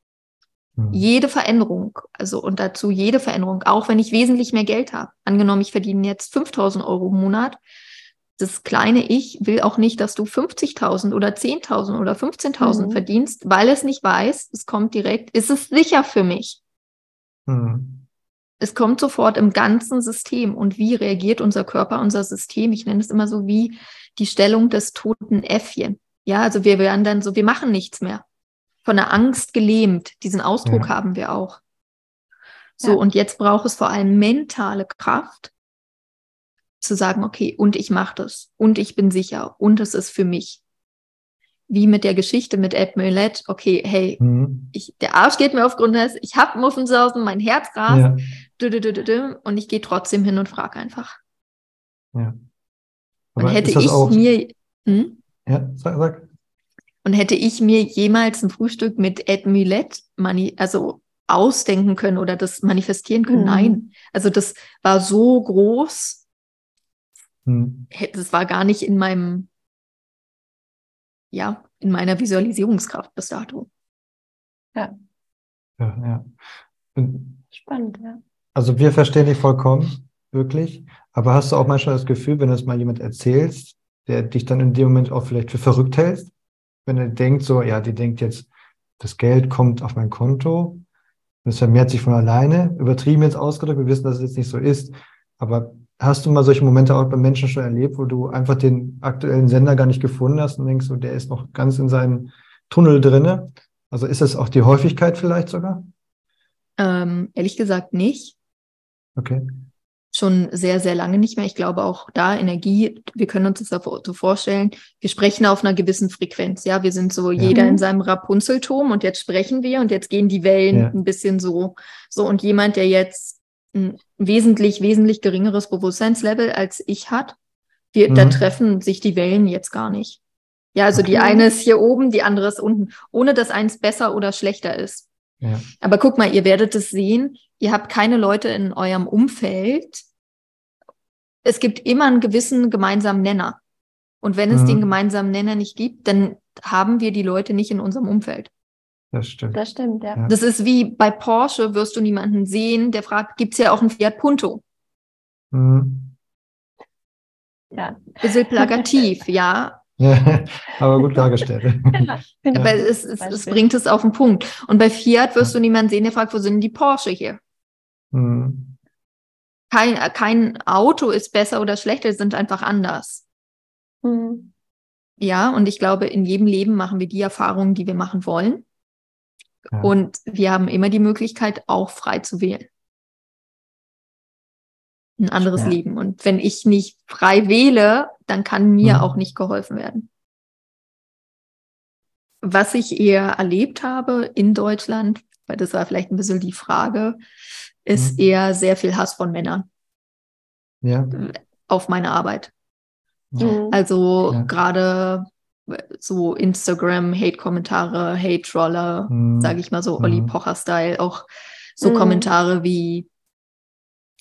Mhm. Jede Veränderung, also und dazu jede Veränderung, auch wenn ich wesentlich mehr Geld habe. Angenommen, ich verdiene jetzt 5000 Euro im Monat. Das kleine Ich will auch nicht, dass du 50.000 oder 10.000 oder 15.000 mhm. verdienst, weil es nicht weiß, es kommt direkt, ist es sicher für mich? Mhm. Es kommt sofort im ganzen System. Und wie reagiert unser Körper, unser System? Ich nenne es immer so wie die Stellung des toten Äffchen. Ja, also wir werden dann so, wir machen nichts mehr von der Angst gelähmt. Diesen Ausdruck ja. haben wir auch. So, ja. und jetzt braucht es vor allem mentale Kraft, zu sagen, okay, und ich mache das, und ich bin sicher, und es ist für mich. Wie mit der Geschichte mit Ed Millett, okay, hey, mhm. ich, der Arsch geht mir auf Grundeis, ich habe Muffensausen, mein Herz rast, ja. und ich gehe trotzdem hin und frage einfach. Ja. Aber und hätte ich auch, mir. Hm? Ja, sag, sag. Und hätte ich mir jemals ein Frühstück mit Ed Millet mani also ausdenken können oder das manifestieren können? Mhm. Nein. Also das war so groß. Mhm. Das war gar nicht in meinem, ja, in meiner Visualisierungskraft bis dato. Ja. Ja, ja. Spannend, ja. Also wir verstehen dich vollkommen, wirklich. Aber hast du auch manchmal das Gefühl, wenn du es mal jemand erzählst, der dich dann in dem Moment auch vielleicht für verrückt hältst? Wenn er denkt, so, ja, die denkt jetzt, das Geld kommt auf mein Konto und es vermehrt sich von alleine, übertrieben jetzt ausgedrückt, wir wissen, dass es jetzt nicht so ist, aber hast du mal solche Momente auch bei Menschen schon erlebt, wo du einfach den aktuellen Sender gar nicht gefunden hast und denkst, so, der ist noch ganz in seinem Tunnel drinne? Also ist das auch die Häufigkeit vielleicht sogar? Ähm, ehrlich gesagt nicht. Okay. Schon sehr, sehr lange nicht mehr. Ich glaube auch da Energie, wir können uns das so vorstellen, wir sprechen auf einer gewissen Frequenz. Ja, wir sind so Ja. jeder in seinem Rapunzelturm und jetzt sprechen wir und jetzt gehen die Wellen Ja. ein bisschen so. So und jemand, der jetzt ein wesentlich, wesentlich geringeres Bewusstseinslevel als ich hat, wir, da Mhm. treffen sich die Wellen jetzt gar nicht. Ja, also die eine ist hier oben, die andere ist unten, ohne dass eins besser oder schlechter ist. Ja. Aber guck mal, ihr werdet es sehen, ihr habt keine Leute in eurem Umfeld. Es gibt immer einen gewissen gemeinsamen Nenner. Und wenn es Mhm. den gemeinsamen Nenner nicht gibt, dann haben wir die Leute nicht in unserem Umfeld. Das stimmt. Das stimmt, ja. Ja. Das ist wie bei Porsche, wirst du niemanden sehen, der fragt, gibt's ja auch einen Fiat Punto? Mhm. Ja. Bisschen plakativ, ja. Ja, aber gut dargestellt. Finde Aber ich es, ein es, es bringt es auf den Punkt. Und bei Fiat wirst du niemanden sehen, der fragt, wo sind denn die Porsche hier? Mhm. Kein, kein Auto ist besser oder schlechter, sind einfach anders. Mhm. Ja, und ich glaube, in jedem Leben machen wir die Erfahrungen, die wir machen wollen. Ja. Und wir haben immer die Möglichkeit, auch frei zu wählen. Ein anderes Ja. Leben. Und wenn ich nicht frei wähle, dann kann mir Mhm. auch nicht geholfen werden. Was ich eher erlebt habe in Deutschland, weil das war vielleicht ein bisschen die Frage, ist Mhm. eher sehr viel Hass von Männern Ja. auf meine Arbeit. Mhm. Also Ja. gerade so Instagram, Hate-Kommentare, Hate-Troller, Mhm. sage ich mal so, Olli Mhm. Pocher-Style, auch so Mhm. Kommentare wie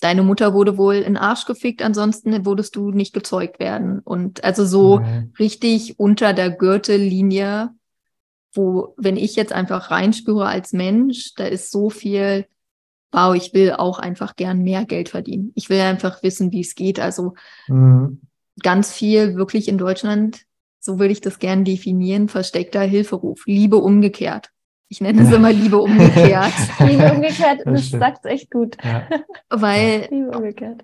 Deine Mutter wurde wohl in den Arsch gefickt, ansonsten würdest du nicht gezeugt werden. Und also so Ja. richtig unter der Gürtellinie, wo, wenn ich jetzt einfach reinspüre als Mensch, da ist so viel, wow, ich will auch einfach gern mehr Geld verdienen. Ich will einfach wissen, wie es geht. Also Mhm. ganz viel wirklich in Deutschland, so würde ich das gern definieren, versteckter Hilferuf. Liebe umgekehrt. Ich nenne es immer Liebe umgekehrt, Liebe umgekehrt, Das das sagt echt gut. Ja. weil, Liebe umgekehrt.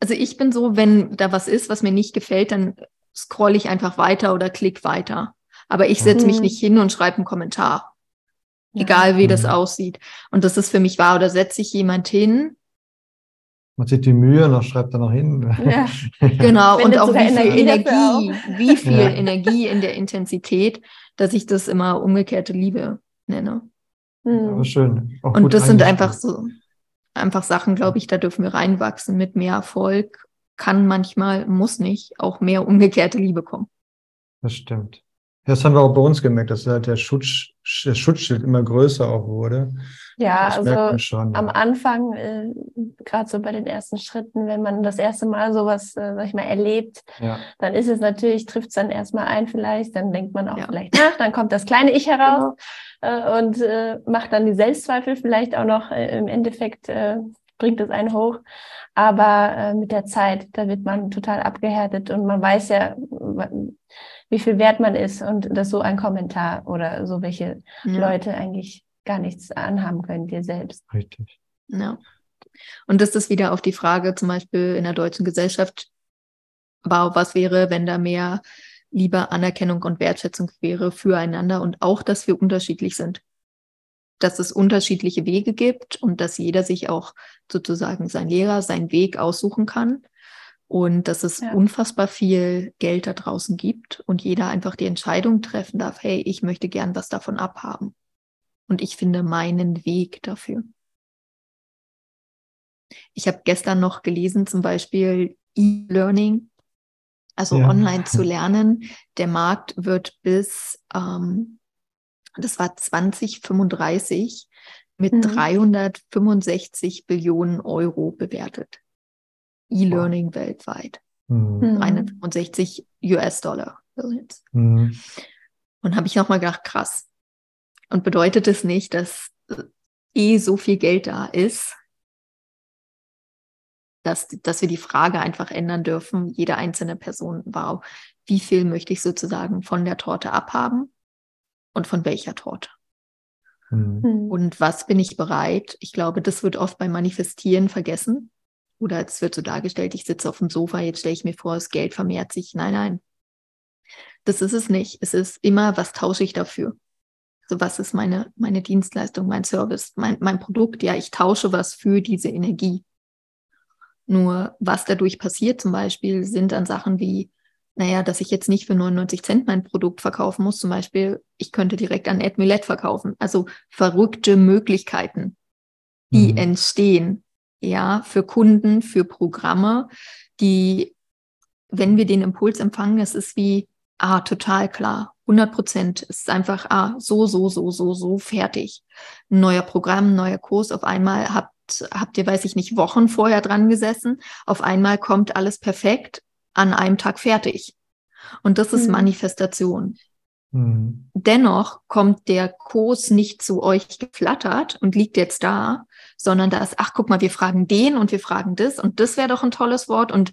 also ich bin so, wenn da was ist, was mir nicht gefällt, dann scroll ich einfach weiter oder klick weiter. Aber ich setze mich Mhm. nicht hin und schreibe einen Kommentar. Ja. Egal wie das Mhm. aussieht. Und das ist für mich wahr. Oder setze sich jemand hin, Man sieht die Mühe noch, schreibt da noch hin. Ja. genau, und auch wie viel Energie Energie, wie viel Ja. Energie in der Intensität, dass ich das immer umgekehrte Liebe nenne. Aber Mhm. schön. Auch Und gut das sind einfach so, einfach Sachen, glaube ich, da dürfen wir reinwachsen mit mehr Erfolg. Kann manchmal, muss nicht, auch mehr umgekehrte Liebe kommen. Das stimmt. Ja, Das haben wir auch bei uns gemerkt, dass halt der, Schutz, das Schutzschild immer größer auch wurde. Ja, das merkt man also schon. am ja. Anfang, äh, gerade so bei den ersten Schritten, wenn man das erste Mal sowas, äh, sag ich mal, erlebt, Ja. dann ist es natürlich, trifft es dann erstmal ein vielleicht, dann denkt man auch Ja. vielleicht nach, dann kommt das kleine Ich heraus äh, und äh, macht dann die Selbstzweifel vielleicht auch noch äh, im Endeffekt, äh, bringt es einen hoch. Aber äh, mit der Zeit, da wird man total abgehärtet und man weiß ja, wie viel wert man ist und dass so ein Kommentar oder so welche Ja. Leute eigentlich gar nichts anhaben können, dir selbst. Richtig. Ja. Und das ist wieder auf die Frage, zum Beispiel in der deutschen Gesellschaft, wow, was wäre, wenn da mehr Liebe, Anerkennung und Wertschätzung wäre füreinander und auch, dass wir unterschiedlich sind. Dass es unterschiedliche Wege gibt und dass jeder sich auch sozusagen sein Lehrer, seinen Weg aussuchen kann. Und dass es Ja. unfassbar viel Geld da draußen gibt und jeder einfach die Entscheidung treffen darf, hey, ich möchte gern was davon abhaben. Und ich finde meinen Weg dafür. Ich habe gestern noch gelesen, zum Beispiel E-Learning, also Ja. online zu lernen. Der Markt wird bis, ähm, das war 2035, mit Mhm. 365 Billionen Euro bewertet. E-Learning weltweit. Mhm. Mhm. 365 US-Dollar. Billions. Mhm. Und habe ich nochmal gedacht, krass. Und bedeutet es nicht, dass äh, eh so viel Geld da ist, dass, dass wir die Frage einfach ändern dürfen, jede einzelne Person, wow, wie viel möchte ich sozusagen von der Torte abhaben und von welcher Torte? Mhm. Mhm. Und was bin ich bereit? Ich glaube, das wird oft beim Manifestieren vergessen. Oder es wird so dargestellt, ich sitze auf dem Sofa, jetzt stelle ich mir vor, das Geld vermehrt sich. Nein, nein. Das ist es nicht. Es ist immer, was tausche ich dafür? So, was ist meine, meine Dienstleistung, mein Service, mein, mein Produkt? Ja, ich tausche was für diese Energie. Nur was dadurch passiert zum Beispiel, sind dann Sachen wie, naja, dass ich jetzt nicht für 99 Cent mein Produkt verkaufen muss. Zum Beispiel, ich könnte direkt an Admilet verkaufen. Also verrückte Möglichkeiten, die mhm. entstehen, ja, für Kunden, für Programme, die, wenn wir den Impuls empfangen, es ist wie, ah, total klar, 100 Prozent. Es ist einfach, ah, so, so, so, so, so, fertig. Ein neuer Programm, neuer Kurs. Auf einmal habt, habt ihr, weiß ich nicht, Wochen vorher dran gesessen. Auf einmal kommt alles perfekt an einem Tag fertig. Und das ist mhm. Manifestation. Mhm. Dennoch kommt der Kurs nicht zu euch geflattert und liegt jetzt da, sondern da ist, ach, guck mal, wir fragen den und wir fragen das und das wäre doch ein tolles Wort. Und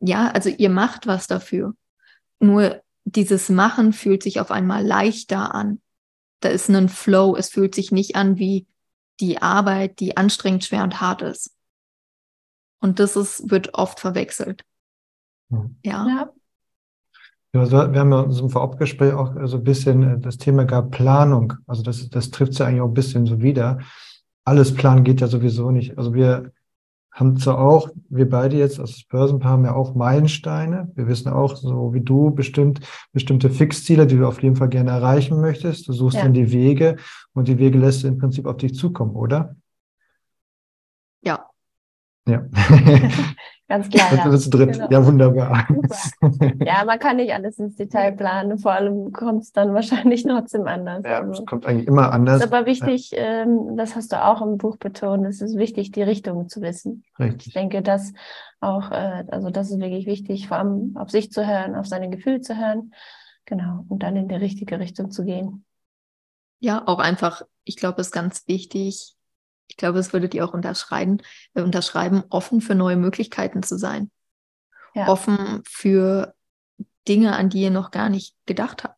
ja, also ihr macht was dafür. Nur dieses Machen fühlt sich auf einmal leichter an. Da ist ein Flow. Es fühlt sich nicht an wie die Arbeit, die anstrengend, schwer und hart ist. Und das ist, wird oft verwechselt. Ja. ja. Also wir haben ja in unserem Vorabgespräch auch so ein bisschen äh, das Thema gab Planung. Also das, das trifft es ja eigentlich auch ein bisschen so wieder. Alles planen geht ja sowieso nicht. Also wir haben zwar auch, wir beide jetzt als Börsenpaar haben ja auch Meilensteine. Wir wissen auch, so wie du, bestimmt bestimmte Fixziele, die du auf jeden Fall gerne erreichen möchtest. Du suchst ja. dann die Wege und die Wege lässt du im Prinzip auf dich zukommen, oder? Ja. Ganz klar. Ja. zu dritt. Genau. Ja, wunderbar. Super. Ja, man kann nicht alles ins Detail planen. Vor allem kommt es dann wahrscheinlich trotzdem anders. Ja, also. es kommt eigentlich immer anders. ist aber wichtig, ja. ähm, das hast du auch im Buch betont, es ist wichtig, die Richtung zu wissen. Richtig. Ich denke, dass auch, äh, also das ist wirklich wichtig, vor allem auf sich zu hören, auf seine Gefühle zu hören. Genau. Und dann in die richtige Richtung zu gehen. Ja, auch einfach, ich glaube, es ist ganz wichtig, ich glaube, es würdet ihr auch unterschreiben, äh, unterschreiben, offen für neue Möglichkeiten zu sein. Ja. Offen für Dinge, an die ihr noch gar nicht gedacht habt.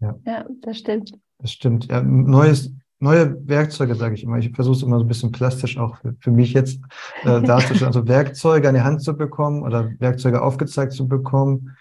Ja, ja das stimmt. Das stimmt. Ja, neues, neue Werkzeuge, sage ich immer. Ich versuche es immer so ein bisschen plastisch auch für, für mich jetzt äh, darzustellen. also Werkzeuge an die Hand zu bekommen oder Werkzeuge aufgezeigt zu bekommen,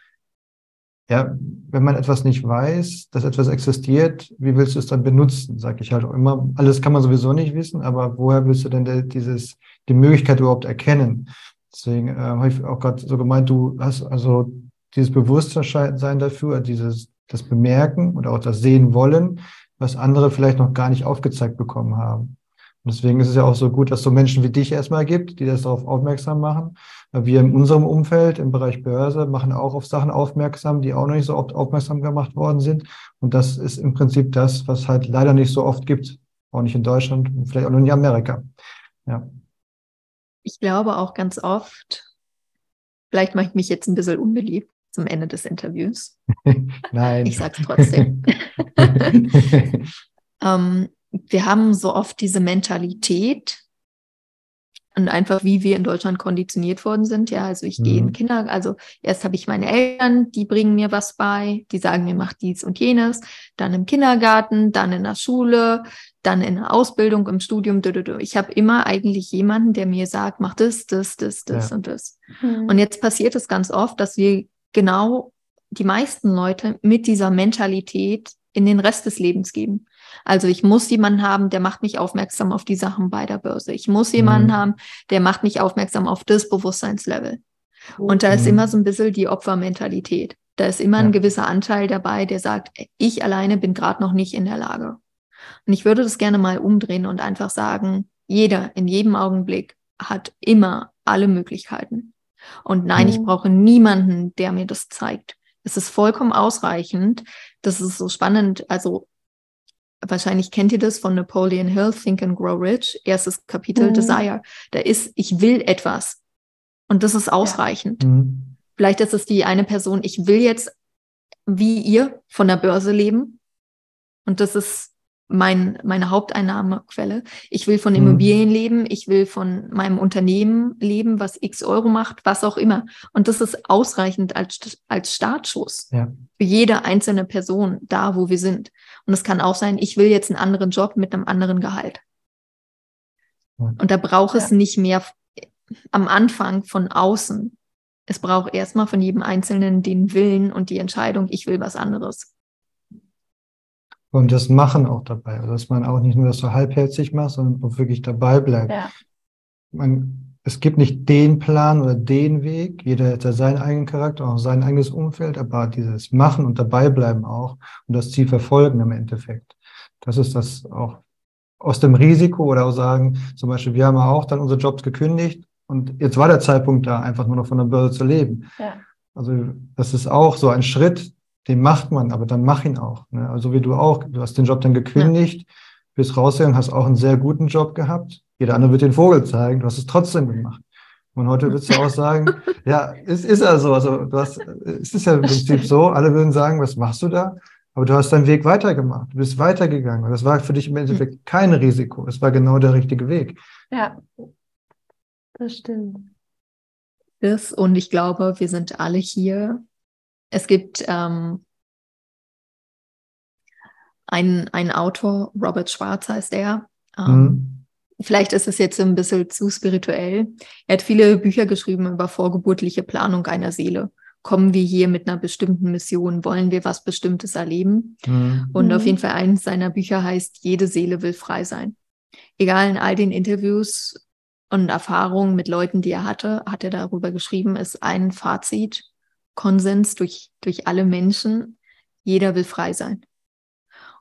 ja, wenn man etwas nicht weiß, dass etwas existiert, wie willst du es dann benutzen? Sage ich halt auch immer. Alles kann man sowieso nicht wissen, aber woher willst du denn dieses, die Möglichkeit überhaupt erkennen? Deswegen äh, habe ich auch gerade so gemeint, du hast also dieses Bewusstsein dafür, dieses, das Bemerken und auch das Sehen wollen, was andere vielleicht noch gar nicht aufgezeigt bekommen haben. Und deswegen ist es ja auch so gut, dass es so Menschen wie dich erstmal gibt, die das darauf aufmerksam machen. Wir in unserem Umfeld im Bereich Börse machen auch auf Sachen aufmerksam, die auch noch nicht so oft aufmerksam gemacht worden sind. Und das ist im Prinzip das, was halt leider nicht so oft gibt. Auch nicht in Deutschland und vielleicht auch nur in Amerika. Ja. Ich glaube auch ganz oft, vielleicht mache ich mich jetzt ein bisschen unbeliebt zum Ende des Interviews. Nein. Ich sage es trotzdem. ähm, wir haben so oft diese Mentalität und einfach wie wir in Deutschland konditioniert worden sind. Ja, also ich mhm. gehe in mhm. Kinder, also erst habe ich meine Eltern, die bringen mir was bei, die sagen mir, mach dies und jenes, dann im Kindergarten, dann in der Schule, dann in der Ausbildung, im Studium. Ich habe immer eigentlich jemanden, der mir sagt, mach das, das, das, das ja. und das. Mhm. Und jetzt passiert es ganz oft, dass wir genau die meisten Leute mit dieser Mentalität in den Rest des Lebens geben. Also ich muss jemanden haben, der macht mich aufmerksam auf die Sachen bei der Börse. Ich muss jemanden mhm. haben, der macht mich aufmerksam auf das Bewusstseinslevel. Und da ist mhm. immer so ein bisschen die Opfermentalität. Da ist immer ja. ein gewisser Anteil dabei, der sagt, ich alleine bin gerade noch nicht in der Lage. Und ich würde das gerne mal umdrehen und einfach sagen, jeder in jedem Augenblick hat immer alle Möglichkeiten. Und nein, mhm. ich brauche niemanden, der mir das zeigt. Es ist vollkommen ausreichend. Das ist so spannend. Also wahrscheinlich kennt ihr das von Napoleon Hill, Think and Grow Rich, erstes Kapitel mhm. Desire. Da ist, ich will etwas. Und das ist ausreichend. Ja. Mhm. Vielleicht ist es die eine Person, ich will jetzt wie ihr von der Börse leben. Und das ist mein, meine Haupteinnahmequelle. Ich will von mhm. Immobilien mhm. leben, ich will von meinem Unternehmen leben, was x Euro macht, was auch immer. Und das ist ausreichend als, als Startschuss ja. für jede einzelne Person da, wo wir sind. Und es kann auch sein, ich will jetzt einen anderen Job mit einem anderen Gehalt. Und da braucht es nicht mehr am Anfang von außen. Es braucht erstmal von jedem Einzelnen den Willen und die Entscheidung, ich will was anderes. Und das Machen auch dabei. Also dass man auch nicht nur das so halbherzig macht, sondern auch wirklich dabei bleibt. Ja. Man, es gibt nicht den Plan oder den Weg. Jeder hat ja seinen eigenen Charakter, auch sein eigenes Umfeld, aber dieses Machen und dabei bleiben auch und das Ziel verfolgen im Endeffekt. Das ist das auch aus dem Risiko oder auch sagen, zum Beispiel, wir haben auch dann unsere Jobs gekündigt und jetzt war der Zeitpunkt da, einfach nur noch von der Börse zu leben. Ja. Also das ist auch so ein Schritt, den macht man, aber dann mach ihn auch. Ne? Also wie du auch, du hast den Job dann gekündigt, ja. bist rausgegangen, hast auch einen sehr guten Job gehabt. Jeder andere wird den Vogel zeigen, du hast es trotzdem gemacht. Und heute würdest du auch sagen, ja, es ist ja so. Also du hast, es ist ja im Prinzip so, alle würden sagen, was machst du da? Aber du hast deinen Weg weitergemacht, du bist weitergegangen. Und das war für dich im Endeffekt kein Risiko. Es war genau der richtige Weg. Ja, das stimmt. Das, und ich glaube, wir sind alle hier es gibt ähm, einen, einen Autor, Robert Schwarz heißt er. Ähm, mhm. Vielleicht ist es jetzt ein bisschen zu spirituell. Er hat viele Bücher geschrieben über vorgeburtliche Planung einer Seele. Kommen wir hier mit einer bestimmten Mission? Wollen wir was Bestimmtes erleben? Mhm. Und auf mhm. jeden Fall eines seiner Bücher heißt, jede Seele will frei sein. Egal in all den Interviews und Erfahrungen mit Leuten, die er hatte, hat er darüber geschrieben, ist ein Fazit. Konsens durch, durch alle Menschen. Jeder will frei sein.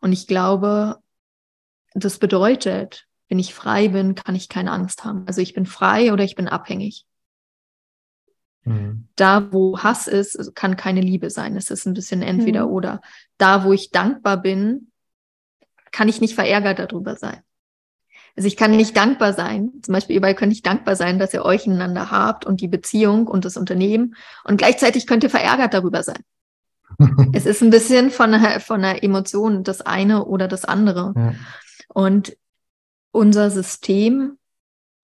Und ich glaube, das bedeutet, wenn ich frei bin, kann ich keine Angst haben. Also ich bin frei oder ich bin abhängig. Mhm. Da, wo Hass ist, kann keine Liebe sein. Es ist ein bisschen entweder mhm. oder. Da, wo ich dankbar bin, kann ich nicht verärgert darüber sein. Also ich kann nicht dankbar sein. Zum Beispiel, ihr beide könnt nicht dankbar sein, dass ihr euch ineinander habt und die Beziehung und das Unternehmen. Und gleichzeitig könnt ihr verärgert darüber sein. es ist ein bisschen von einer, von einer Emotion das eine oder das andere. Ja. Und unser System,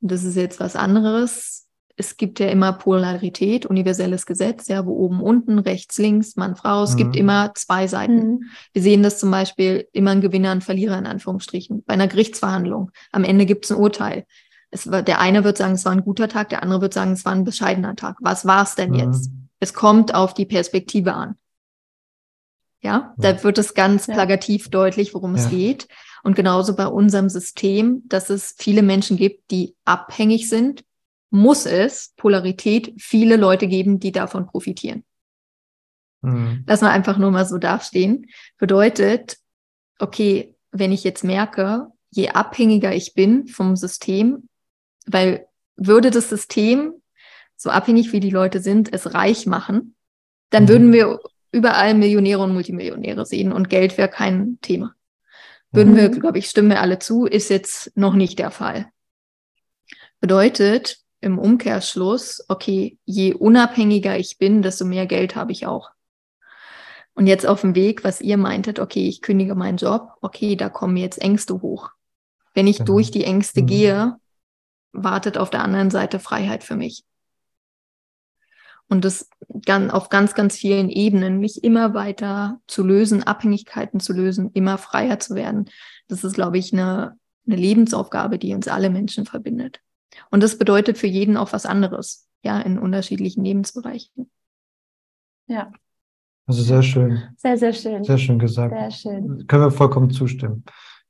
das ist jetzt was anderes, es gibt ja immer Polarität, universelles Gesetz, ja, wo oben, unten, rechts, links, Mann, Frau, es mhm. gibt immer zwei Seiten. Mhm. Wir sehen das zum Beispiel immer ein Gewinner, ein Verlierer in Anführungsstrichen. Bei einer Gerichtsverhandlung. Am Ende gibt es ein Urteil. Es war, der eine wird sagen, es war ein guter Tag, der andere wird sagen, es war ein bescheidener Tag. Was war es denn mhm. jetzt? Es kommt auf die Perspektive an. Ja, da wird es ganz ja. plakativ deutlich, worum ja. es geht. Und genauso bei unserem System, dass es viele Menschen gibt, die abhängig sind muss es Polarität viele Leute geben, die davon profitieren. Mhm. Lass mal einfach nur mal so dastehen. Bedeutet, okay, wenn ich jetzt merke, je abhängiger ich bin vom System, weil würde das System, so abhängig wie die Leute sind, es reich machen, dann mhm. würden wir überall Millionäre und Multimillionäre sehen und Geld wäre kein Thema. Würden mhm. wir, glaube ich, stimmen wir alle zu, ist jetzt noch nicht der Fall. Bedeutet, im Umkehrschluss, okay, je unabhängiger ich bin, desto mehr Geld habe ich auch. Und jetzt auf dem Weg, was ihr meintet, okay, ich kündige meinen Job, okay, da kommen jetzt Ängste hoch. Wenn ich genau. durch die Ängste mhm. gehe, wartet auf der anderen Seite Freiheit für mich. Und das ganz, auf ganz, ganz vielen Ebenen, mich immer weiter zu lösen, Abhängigkeiten zu lösen, immer freier zu werden. Das ist, glaube ich, eine, eine Lebensaufgabe, die uns alle Menschen verbindet. Und das bedeutet für jeden auch was anderes, ja, in unterschiedlichen Lebensbereichen. Ja. Also sehr schön. Sehr, sehr schön. Sehr schön gesagt. Sehr schön. Können wir vollkommen zustimmen.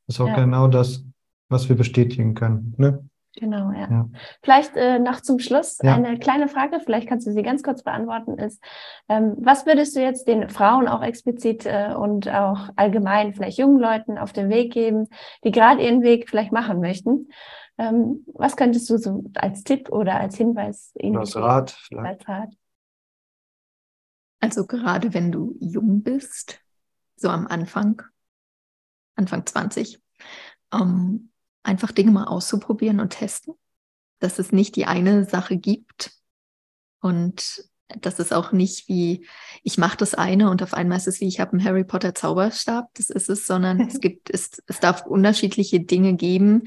Das ist auch ja. genau das, was wir bestätigen können. Ne? Genau, ja. ja. Vielleicht äh, noch zum Schluss ja. eine kleine Frage, vielleicht kannst du sie ganz kurz beantworten, ist, ähm, was würdest du jetzt den Frauen auch explizit äh, und auch allgemein vielleicht jungen Leuten auf den Weg geben, die gerade ihren Weg vielleicht machen möchten? Ähm, was könntest du so als Tipp oder als Hinweis ihnen als Rat, als Rat? Also gerade wenn du jung bist, so am Anfang, Anfang 20, ähm, einfach Dinge mal auszuprobieren und testen, dass es nicht die eine Sache gibt und dass es auch nicht wie, ich mache das eine und auf einmal ist es wie, ich habe einen Harry Potter Zauberstab, das ist es, sondern es gibt, es, es darf unterschiedliche Dinge geben,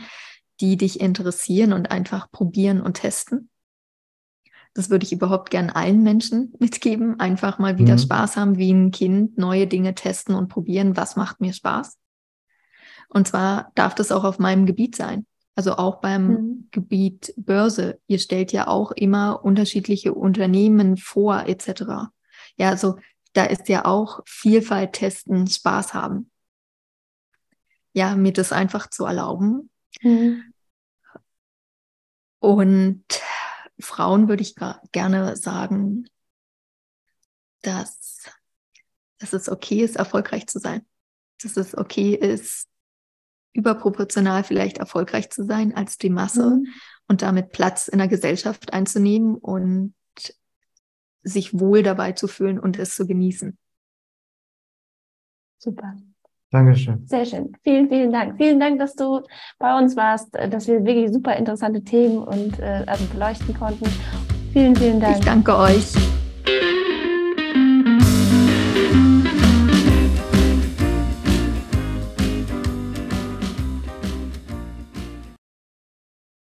die dich interessieren und einfach probieren und testen. Das würde ich überhaupt gern allen Menschen mitgeben. Einfach mal wieder mhm. Spaß haben, wie ein Kind, neue Dinge testen und probieren, was macht mir Spaß. Und zwar darf das auch auf meinem Gebiet sein. Also auch beim mhm. Gebiet Börse. Ihr stellt ja auch immer unterschiedliche Unternehmen vor, etc. Ja, also da ist ja auch Vielfalt testen, Spaß haben. ja, mir das einfach zu erlauben. Mhm. Und Frauen würde ich gerne sagen, dass, dass es okay ist, erfolgreich zu sein. Dass es okay ist, überproportional vielleicht erfolgreich zu sein als die Masse Mhm. und damit Platz in der Gesellschaft einzunehmen und sich wohl dabei zu fühlen und es zu genießen. Super. Dankeschön. Sehr schön. Vielen, vielen Dank. Vielen Dank, dass du bei uns warst, dass wir wirklich super interessante Themen und äh, also beleuchten konnten. Vielen, vielen Dank. Ich danke euch.